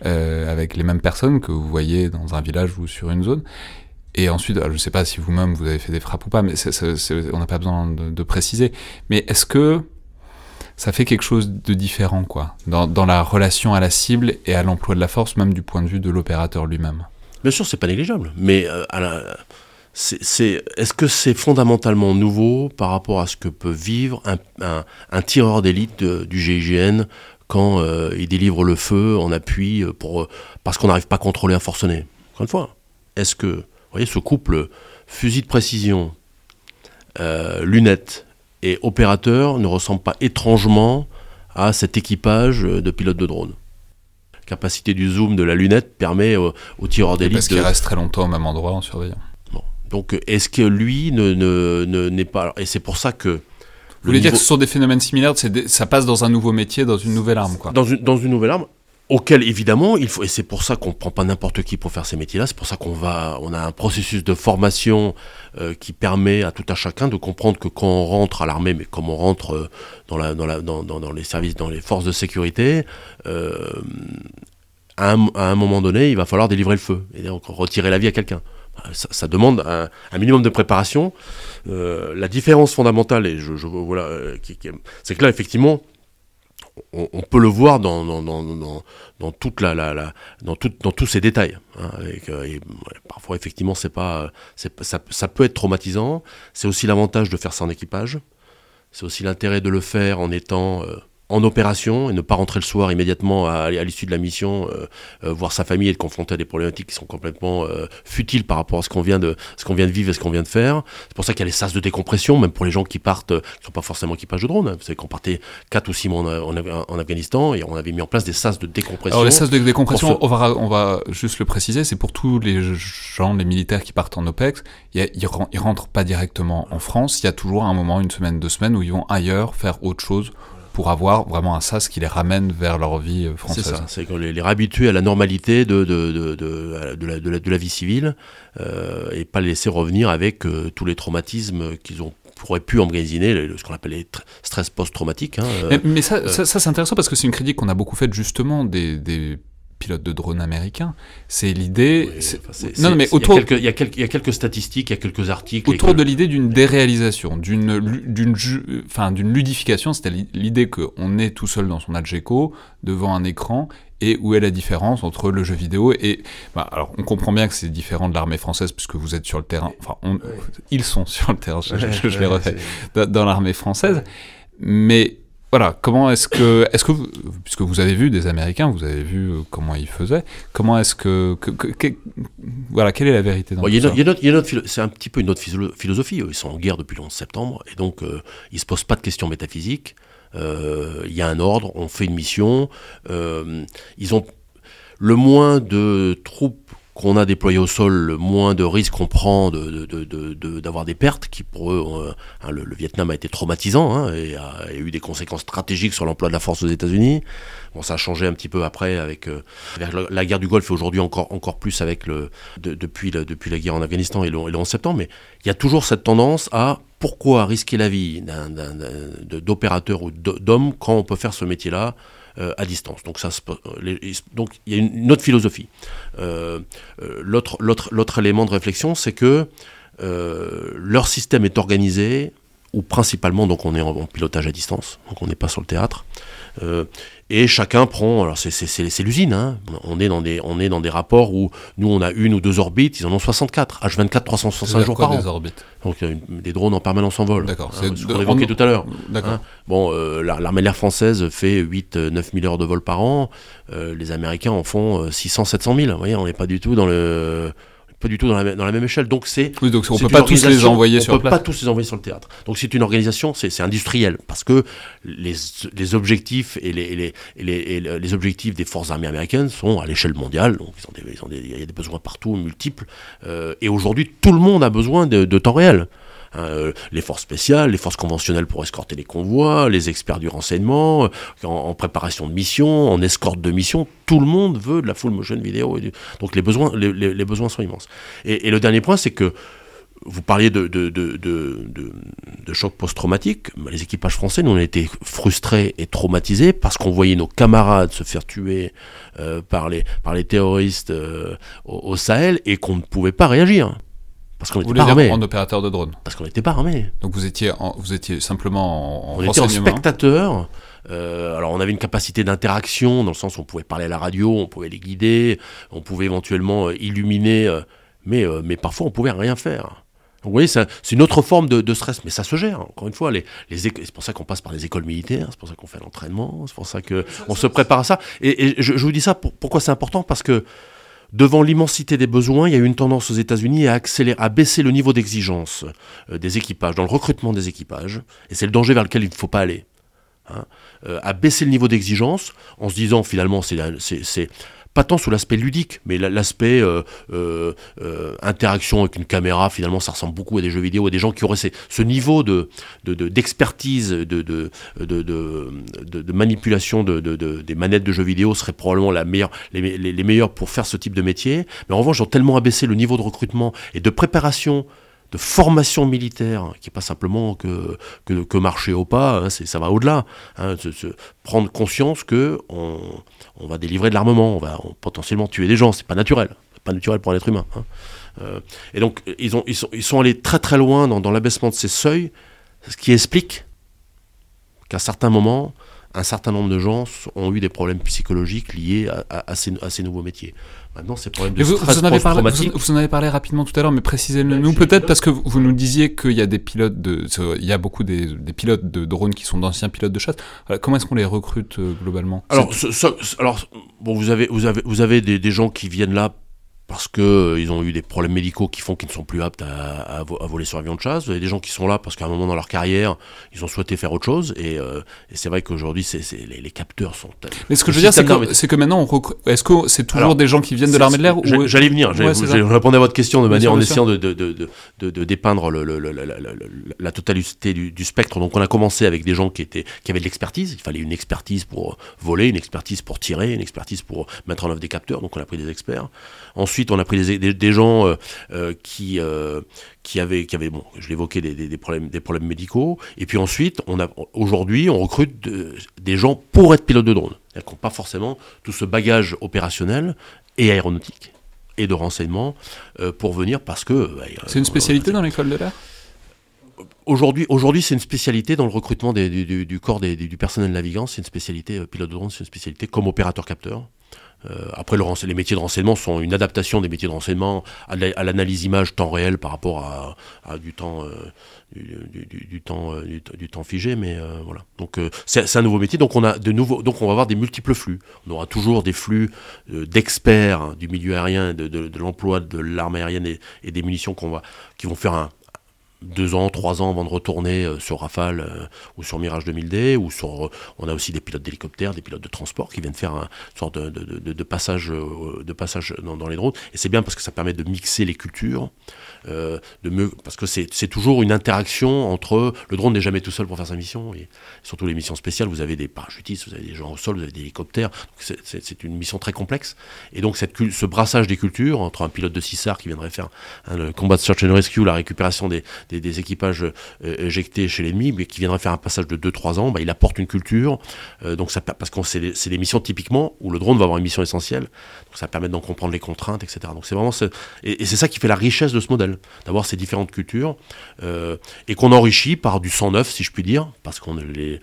euh, avec les mêmes personnes que vous voyez dans un village ou sur une zone. Et ensuite, je ne sais pas si vous-même vous avez fait des frappes ou pas, mais on n'a pas besoin de, préciser. Mais est-ce que ça fait quelque chose de différent, quoi, dans, la relation à la cible et à l'emploi de la force, même du point de vue de l'opérateur lui-même? Bien sûr, c'est pas négligeable, mais euh, est-ce que c'est fondamentalement nouveau par rapport à ce que peut vivre un, tireur d'élite du GIGN quand euh, il délivre le feu en appui euh, pour, parce qu'on n'arrive pas à contrôler un forcené? Encore une fois, est-ce que, voyez, ce couple fusil de précision, euh, lunettes et opérateur ne ressemble pas étrangement à cet équipage de pilotes de drone capacité du zoom de la lunette permet au, au tireur d'élite Parce qu'il de, reste très longtemps au même endroit en surveillant. donc, euh, est-ce que lui ne, ne, ne- n'est pas. Et c'est pour ça que. Vous voulez le dire que ce sont des phénomènes similaires, c'est des- ça passe dans un nouveau métier, dans une nouvelle arme, quoi. dans, une, dans une nouvelle arme, auquel évidemment, il faut. Et c'est pour ça qu'on ne prend pas n'importe qui pour faire ces métiers-là. C'est pour ça qu'on va. On a un processus de formation euh, qui permet à tout un chacun de comprendre que quand on rentre à l'armée, mais comme on rentre euh, dans, les services, dans les forces de sécurité, euh, à, un, à moment donné, il va falloir délivrer le feu et donc retirer la vie à quelqu'un. Ça, demande un, minimum de préparation. La différence fondamentale, c'est que là, effectivement, on, peut le voir dans, dans, dans, dans, toute la, dans, dans tous ces détails. hein, et, parfois, effectivement, c'est, pas- ça, ça peut être traumatisant. C'est aussi l'avantage de faire ça en équipage. C'est aussi l'intérêt de le faire en étant euh, en opération et ne pas rentrer le soir immédiatement à, à l'issue de la mission, euh, euh, voir sa famille et être confronté à des problématiques qui sont complètement euh, futiles par rapport à ce qu'on vient de ce qu'on vient de vivre et ce qu'on vient de faire. C'est pour ça qu'il y a les sas de décompression, même pour les gens qui partent, qui ne sont pas forcément équipage de drone. hein. Vous savez qu'on partait 4 ou 6 mois en, en- en Afghanistan et on avait mis en place des sas de décompression. Alors les sas de décompression, on, va, on va juste le préciser, c'est pour tous les gens, les militaires qui partent en OPEX, ils, ils rentrent pas directement en France, il y a toujours un moment, une semaine, deux semaines, où ils vont ailleurs faire autre chose pour avoir vraiment un sas qui les ramène vers leur vie euh, C'est française. ça, c'est qu'on les, les réhabitue à la normalité de, de, de, de, la, de, la, vie civile euh, et pas les laisser revenir avec euh, tous les traumatismes qu'ils ont pu emmagasiner ce qu'on appelle les tr- stress post-traumatiques. hein, Mais, mais ça, ça, ça, c'est intéressant parce que c'est une critique qu'on a beaucoup faite justement des, des pilotes de drones américains. C'est l'idée. oui, enfin, non, mais autour, il y, a quelques- il y a quelques statistiques, il y a quelques articles. autour de l'idée d'une déréalisation, d'une enfin ludification, c'était l'idée qu'on est tout seul dans son Algeco devant un écran et où est la différence entre le jeu vidéo et bah, alors on comprend bien que c'est différent de l'armée française puisque vous êtes sur le terrain. Enfin, on- ils sont sur le terrain. Je, je- je- je les refais dans l'armée française, mais voilà, comment est-ce que, est-ce que, vous- puisque vous avez vu des Américains, vous avez vu euh, comment ils faisaient, comment est-ce que, que- que- que- voilà, quelle est la vérité dans Bon, c'est un petit peu une autre philosophie. Ils sont en guerre depuis le 11 septembre et donc euh, ils se posent pas de questions métaphysiques. Euh, Il y a un ordre, on fait une mission. Euh, ils ont le moins de troupes qu'on a déployées au sol, le moins de risques qu'on prend d'avoir des pertes, qui pour eux, euh, hein, le, Vietnam a été traumatisant hein, et a, eu des conséquences stratégiques sur l'emploi de la force aux États-Unis. Bon, ça a changé un petit peu après avec, euh, la, guerre du Golfe et aujourd'hui encore, encore plus avec le, de- depuis, la, guerre en Afghanistan et le, et le 11 septembre. Mais il y a toujours cette tendance à pourquoi risquer la vie d'un, d'un- d'un- de- d'opérateur ou d'ho- d'homme quand on peut faire ce métier-là euh, à distance. Donc ça, euh, donc il y a une, autre philosophie. Euh, l'autre, élément de réflexion, c'est que leur système est organisé ou principalement donc on est en, en pilotage à distance, donc on n'est pas sur le théâtre. Euh, et chacun prend, alors c'est, l'usine, hein. on, est dans des, on est dans des rapports où nous on a une ou deux orbites, ils en ont 64, H24, 365 C'est-à-dire jours quoi, par an. des orbites Donc une- des drones en permanence en vol. D'accord, Hein, c'est ce qu'on évoquait en- tout à l'heure. D'accord. Hein Bon, euh, la- l'armée de l'air française fait 8-9 000 heures de vol par an. Euh, les Américains en font 600-700 000. Vous voyez, on n'est pas du tout dans le pas du tout dans la, dans la même échelle. Donc c'est Oui, donc on peut pas tous les envoyer on sur peut place. pas tous les envoyer sur le théâtre. Donc c'est une organisation, c'est industriel parce que les, les objectifs et les, et les, et les, et les objectifs des forces armées américaines sont à l'échelle mondiale. Donc ils ont des, ils ont des- il y a des besoins partout, multiples. Euh, et aujourd'hui, tout le monde a besoin de, de temps réel. Hein, euh, les forces spéciales, les forces conventionnelles pour escorter les convois, les experts du renseignement, euh, en, préparation de mission, en escorte de mission, tout le monde veut de la full motion vidéo. Donc les besoins, les, besoins sont immenses. Et, le dernier point, c'est que vous parliez de, de, de, de, choc post-traumatique. Les équipages français, nous, on été frustrés et traumatisés parce qu'on voyait nos camarades se faire tuer euh, par, les, par les terroristes au Sahel et qu'on ne pouvait pas réagir. Parce qu'on Vous n'était voulez pas dire armés. en opérateur de drone. Parce qu'on n'était pas armés. Donc vous étiez, en- vous étiez simplement en, en On était en spectateur. Euh, alors on avait une capacité d'interaction dans le sens où on pouvait parler à la radio, on pouvait les guider, on pouvait éventuellement euh, illuminer, euh, mais, mais parfois on pouvait rien faire. Donc, vous voyez, c'est une autre forme de, de stress, mais ça se gère. Encore une fois, les, les éco- c'est pour ça qu'on passe par les écoles militaires, c'est pour ça qu'on fait l'entraînement, c'est pour ça que on se prépare à ça. Et, et je, je vous dis ça pour- pourquoi c'est important? Parce que devant l'immensité des besoins, il y a eu une tendance aux États-Unis à à baisser le niveau d'exigence euh, des équipages, dans le recrutement des équipages, et c'est le danger vers lequel il ne faut pas aller. hein, euh, à baisser le niveau d'exigence en se disant finalement c'est pas tant sous l'aspect ludique, mais la- l'aspect euh, euh, euh, interaction avec une caméra, finalement, ça ressemble beaucoup à des jeux vidéo, à des gens qui auraient ce niveau de de- de- d'expertise, de, manipulation de, de- de- des manettes de jeux vidéo seraient probablement la meilleure, les, me- les, les meilleurs pour faire ce type de métier. Mais en revanche, ils ont tellement abaissé le niveau de recrutement et de préparation de formation militaire, qui n'est pas simplement que, marcher au pas, hein, ça va au-delà. hein, prendre conscience que on, va délivrer de l'armement, on va potentiellement tuer des gens, c'est pas naturel, pas naturel pour un être humain. hein. Euh, et donc ils, ont, ils, sont, allés très très loin dans, l'abaissement de ces seuils, ce qui explique qu'à certains moments, un certain nombre de gens ont eu des problèmes psychologiques liés à ces nouveaux métiers. Maintenant, ces problèmes de vous, stress vous en avez parlé, vous, vous en avez parlé rapidement tout à l'heure, mais précisez-le nous je suis peut-être parce que vous, nous disiez qu'il y a des pilotes de, il y a beaucoup des, des pilotes de drones qui sont d'anciens pilotes de chasse. Voilà, comment est-ce qu'on les recrute euh, globalement? Alors, ce- ce- ce- alors bon, vous avez, vous avez, vous avez des, des gens qui viennent là parce que euh, ont eu des problèmes médicaux qui font qu'ils ne sont plus aptes à, à vo- à voler sur avion de chasse. Vous avez des gens qui sont là parce qu'à un moment dans leur carrière, ils ont souhaité faire autre chose. Et, euh, et c'est vrai qu'aujourd'hui, c'est, c'est- les, les capteurs sont. Mais ce que je veux dire, c'est que, c'est que maintenant, on. Est-ce que c'est toujours Alors, des gens qui viennent de l'armée de l'air ou J'allais venir, j'allais Ouais, vous- c'est ça. j'allais répondre à votre question de manière en essayant de, de, de, de, de dépeindre le, le- le- la, la- la- la totalité du, du spectre. Donc on a commencé avec des gens qui, étaient, qui avaient de l'expertise. Il fallait une expertise pour voler, une expertise pour tirer, une expertise pour mettre en œuvre des capteurs. Donc on a pris des experts. Ensuite, ensuite, on a pris des, des, des gens euh, euh, qui euh, qui avaient qui avaient bon, je l'évoquais des, des, des problèmes des problèmes médicaux. Et puis ensuite, on a aujourd'hui, on recrute de- des gens pour être pilote de drone, qui n'ont pas forcément tout ce bagage opérationnel et aéronautique et de renseignement euh, pour venir parce que bah, C'est une spécialité dans l'école de l'air? Aujourd'hui, aujourd'hui, c'est une spécialité dans le recrutement des- du, corps des- du, du personnel navigant. C'est une spécialité euh, pilote de drone, c'est une spécialité comme opérateur capteur. Euh, après, le les métiers de renseignement sont une adaptation des métiers de renseignement à la- à l'analyse image temps réel par rapport à, à du temps, euh, du, du- du- temps, euh, du, temps figé. Mais euh, voilà. Donc, euh, c'est un nouveau métier. Donc, on a de nouveaux. Donc, on va avoir des multiples flux. On aura toujours des flux d'experts hein, du milieu aérien, de, de- de l'emploi de l'arme aérienne et, et des munitions qu'on va, qui vont faire un, deux ans, trois ans avant de retourner euh, sur Rafale euh, ou sur Mirage 2000D, ou sur, euh, on a aussi des pilotes d'hélicoptères, des pilotes de transport qui viennent faire un sorte de, passage, de passage dans, les drones. Et c'est bien parce que ça permet de mixer les cultures, de mieux, parce que c'est toujours une interaction entre le drone n'est jamais tout seul pour faire sa mission, et surtout les missions spéciales, vous avez des parachutistes, vous avez des gens au sol, vous avez des hélicoptères. C'est- une mission très complexe. Et donc cette, ce brassage des cultures entre un pilote de CISAR qui viendrait faire hein, le combat de search and rescue, la récupération des, des, des équipages euh, éjectés chez l'ennemi, mais qui viendrait faire un passage de 2-3 ans, bah, il apporte une culture. euh, donc ça, parce que c'est des, missions typiquement où le drone va avoir une mission essentielle. Donc ça permet d'en comprendre les contraintes, etc. Donc c'est vraiment et, et c'est ça qui fait la richesse de ce modèle, d'avoir ces différentes cultures euh, et qu'on enrichit par du sang neuf, si je puis dire, parce qu'on les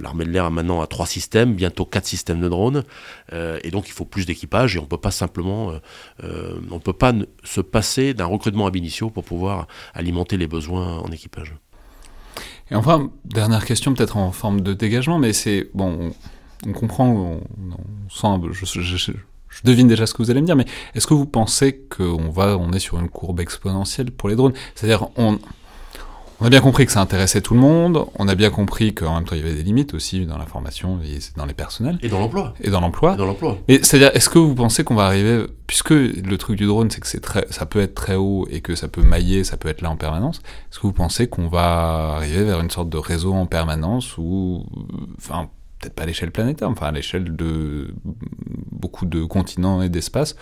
L'armée de l'air a maintenant trois systèmes, bientôt quatre systèmes de drones, euh, et donc il faut plus d'équipage et on peut pas simplement, euh, euh, on peut pas se passer d'un recrutement ab initio pour pouvoir alimenter les besoins en équipage. Et enfin, dernière question, peut-être en forme de dégagement, mais c'est. Bon, on, comprend, on, sent. je- je devine déjà ce que vous allez me dire, mais est-ce que vous pensez qu'on va, on est sur une courbe exponentielle pour les drones? C'est-à-dire, on, on a bien compris que ça intéressait tout le monde, on a bien compris qu'en même temps, il y avait des limites aussi dans la formation et dans les personnels Et dans l'emploi. et dans l'emploi. Et dans l'emploi. Mais c'est-à-dire, est-ce que vous pensez qu'on va arriver, puisque le truc du drone, c'est que c'est très, ça peut être très haut et que ça peut mailler, ça peut être là en permanence, est-ce que vous pensez qu'on va arriver vers une sorte de réseau en permanence ou, enfin, peut-être pas à l'échelle planétaire, enfin à l'échelle de beaucoup de continents et d'espaces,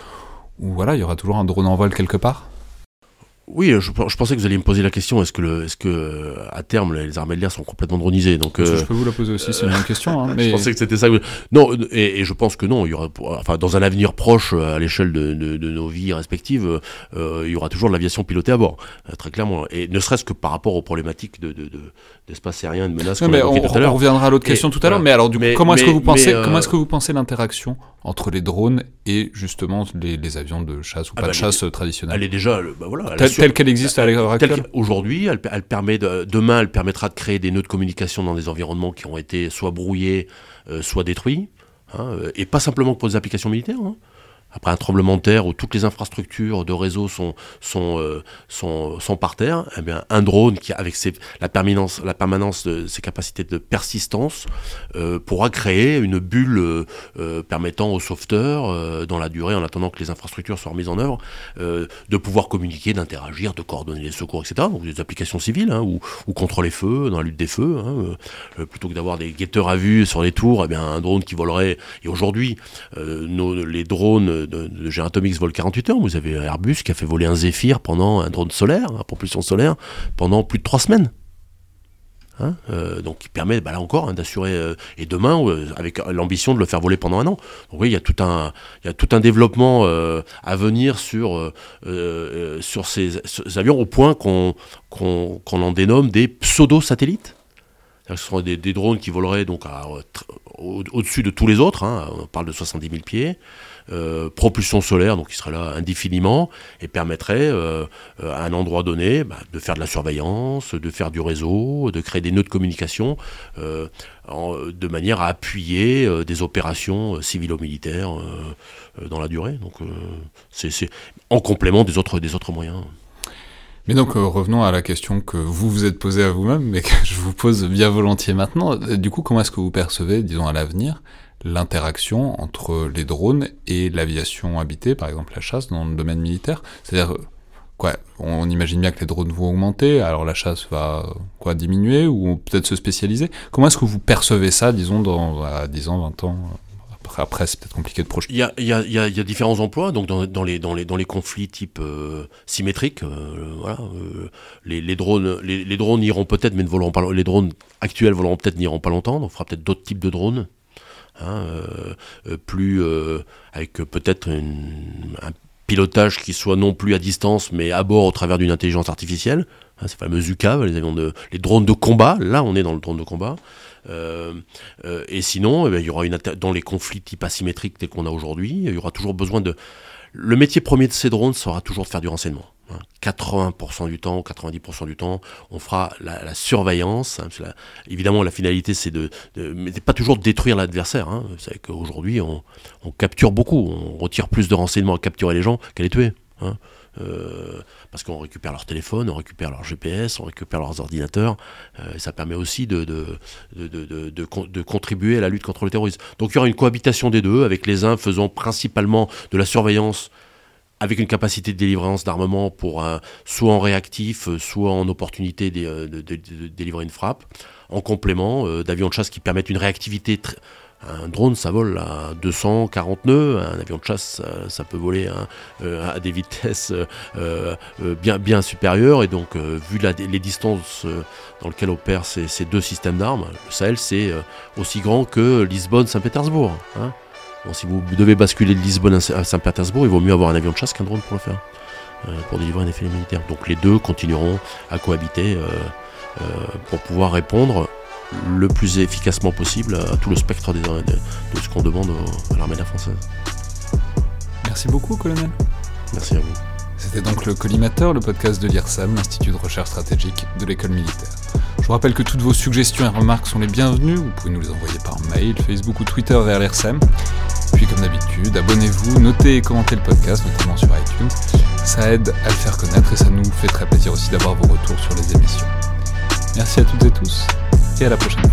où voilà, il y aura toujours un drone en vol quelque part? Oui, je, je pensais que vous alliez me poser la question est-ce que, le, est-ce que euh, à terme les armées de l'air sont complètement dronisées Donc euh, Je peux vous la poser aussi, c'est une bonne question. Hein, mais... Je pensais que c'était ça. Non, et, et je pense que non. Il y aura, enfin, dans un avenir proche, euh, à l'échelle de, de- de nos vies respectives, euh, il y aura toujours de l'aviation pilotée à bord, euh, très clairement. Et ne serait-ce que par rapport aux problématiques de, de- de- d'espace aérien, de a mais on, évoquées tout à on l'heure. reviendra à l'autre Et question tout à l'heure. voilà. Mais alors, du coup, Mais- comment est-ce que vous pensez, euh, comment est-ce que vous pensez l'interaction entre les drones et justement les, les avions de chasse ou Ah pas bah, de chasse euh, traditionnels Elle est déjà, euh, bah voilà, elle telle, qu'elle existe à l'heure actuelle qu'aujourd'hui, elle, elle permet de, demain, elle permettra de créer des nœuds de communication dans des environnements qui ont été soit brouillés, euh, soit détruits, hein, et pas simplement pour des applications militaires. hein. Après un tremblement de terre où toutes les infrastructures de réseau sont, euh, sont, sont par terre, eh bien, un drone qui, avec ses, la, permanence, la permanence de ses capacités de persistance, euh, pourra créer une bulle euh, permettant aux sauveteurs, dans la durée, en attendant que les infrastructures soient remises en œuvre, de pouvoir communiquer, d'interagir, de coordonner les secours, etc. Donc des applications civiles, hein, ou, ou contre les feux, dans la lutte des feux. hein, plutôt que d'avoir des guetteurs à vue sur les tours, eh bien, un drone qui volerait. Et aujourd'hui, nos, les drones de, de volent 48 heures. Vous avez Airbus qui a fait voler un Zephyr pendant un drone solaire, à propulsion solaire, pendant plus de 3 semaines. Hein, euh, donc qui permet bah, là encore hein, d'assurer euh, et demain euh, avec l'ambition de le faire voler pendant un an. Donc oui, il y a tout un développement à venir sur sur ces, avions au point qu'on qu'on en dénomme des pseudo satellites. Ce sont des, drones qui voleraient donc au-dessus de tous les autres. hein, on parle de 70 000 pieds. Euh, propulsion solaire, donc qui serait là indéfiniment, et permettrait euh, euh, à un endroit donné bah, de faire de la surveillance, de faire du réseau, de créer des nœuds de communication, de manière à appuyer des opérations civilo-militaires dans la durée. Donc c'est en complément des autres, des autres moyens. Mais donc, revenons à la question que vous vous êtes posée à vous-même, mais que je vous pose bien volontiers maintenant. Du coup, comment est-ce que vous percevez, disons à l'avenir, l'interaction entre les drones et l'aviation habitée, par exemple la chasse dans le domaine militaire C'est-à-dire, quoi, on imagine bien que les drones vont augmenter, alors la chasse va quoi diminuer ou peut-être se spécialiser. Comment est-ce que vous percevez ça, disons, dans à 10 ans, 20 ans, après, c'est peut-être compliqué de projeter. Il y a, il y, a, y, a, différents emplois, donc dans, dans, les, dans, les, dans les conflits type euh, symétriques, euh, voilà, euh, les, les, drones, les, drones iront peut-être, mais ne voleront pas. Les drones actuels voleront peut-être, n'iront pas longtemps. On fera peut-être d'autres types de drones, hein, euh, euh, plus euh, avec peut-être un pilotage qui soit non plus à distance, mais à bord au travers d'une intelligence artificielle. Hein, ces fameux UCAV, les avions de, les drones de combat. Là, on est dans le drone de combat. Et sinon, eh ben, il y aura une dans les conflits type asymétriques tels qu'on a aujourd'hui, il y aura toujours besoin de. Le métier premier de ces drones sera toujours de faire du renseignement. Hein. 80% du temps, 90% du temps, on fera la, la surveillance. hein, évidemment, la finalité, c'est de, mais pas toujours de détruire l'adversaire. Hein. Vous savez qu'aujourd'hui, on, capture beaucoup, on retire plus de renseignements à capturer les gens qu'à les tuer. hein. Euh, parce qu'on récupère leur téléphone, on récupère leur GPS, on récupère leurs ordinateurs. Euh, ça permet aussi de contribuer à la lutte contre le terrorisme. Donc il y aura une cohabitation des deux, avec les uns faisant principalement de la surveillance avec une capacité de délivrance d'armement pour un, soit en réactif, euh, soit en opportunité de, de- délivrer une frappe, en complément euh, d'avions de chasse qui permettent une réactivité. un drone, ça vole à 240 nœuds, un avion de chasse, ça, peut voler euh, à des vitesses euh, euh, euh, bien, supérieures, et donc, euh, vu les distances euh, dans lesquelles opèrent ces, deux systèmes d'armes, le Sahel, c'est euh, aussi grand que Lisbonne-Saint-Pétersbourg. hein. Bon, si vous devez basculer de Lisbonne à Saint- à Saint-Pétersbourg, il vaut mieux avoir un avion de chasse qu'un drone pour le faire, euh, pour délivrer un effet militaire. Donc les deux continueront à cohabiter euh, euh, pour pouvoir répondre le plus efficacement possible à tout le spectre des- de, de ce qu'on demande à l'armée de la française. Merci beaucoup, colonel. Merci à vous. C'était donc le Collimateur, le podcast de l'IRSAM, l'Institut de recherche stratégique de l'école militaire. Je vous rappelle que toutes vos suggestions et remarques sont les bienvenues. Vous pouvez nous les envoyer par mail, Facebook ou Twitter vers l'IRSAM. Puis, comme d'habitude, abonnez-vous, notez et commentez le podcast, notamment sur iTunes. Ça aide à le faire connaître et ça nous fait très plaisir aussi d'avoir vos retours sur les émissions. Merci à toutes et tous et à la prochaine.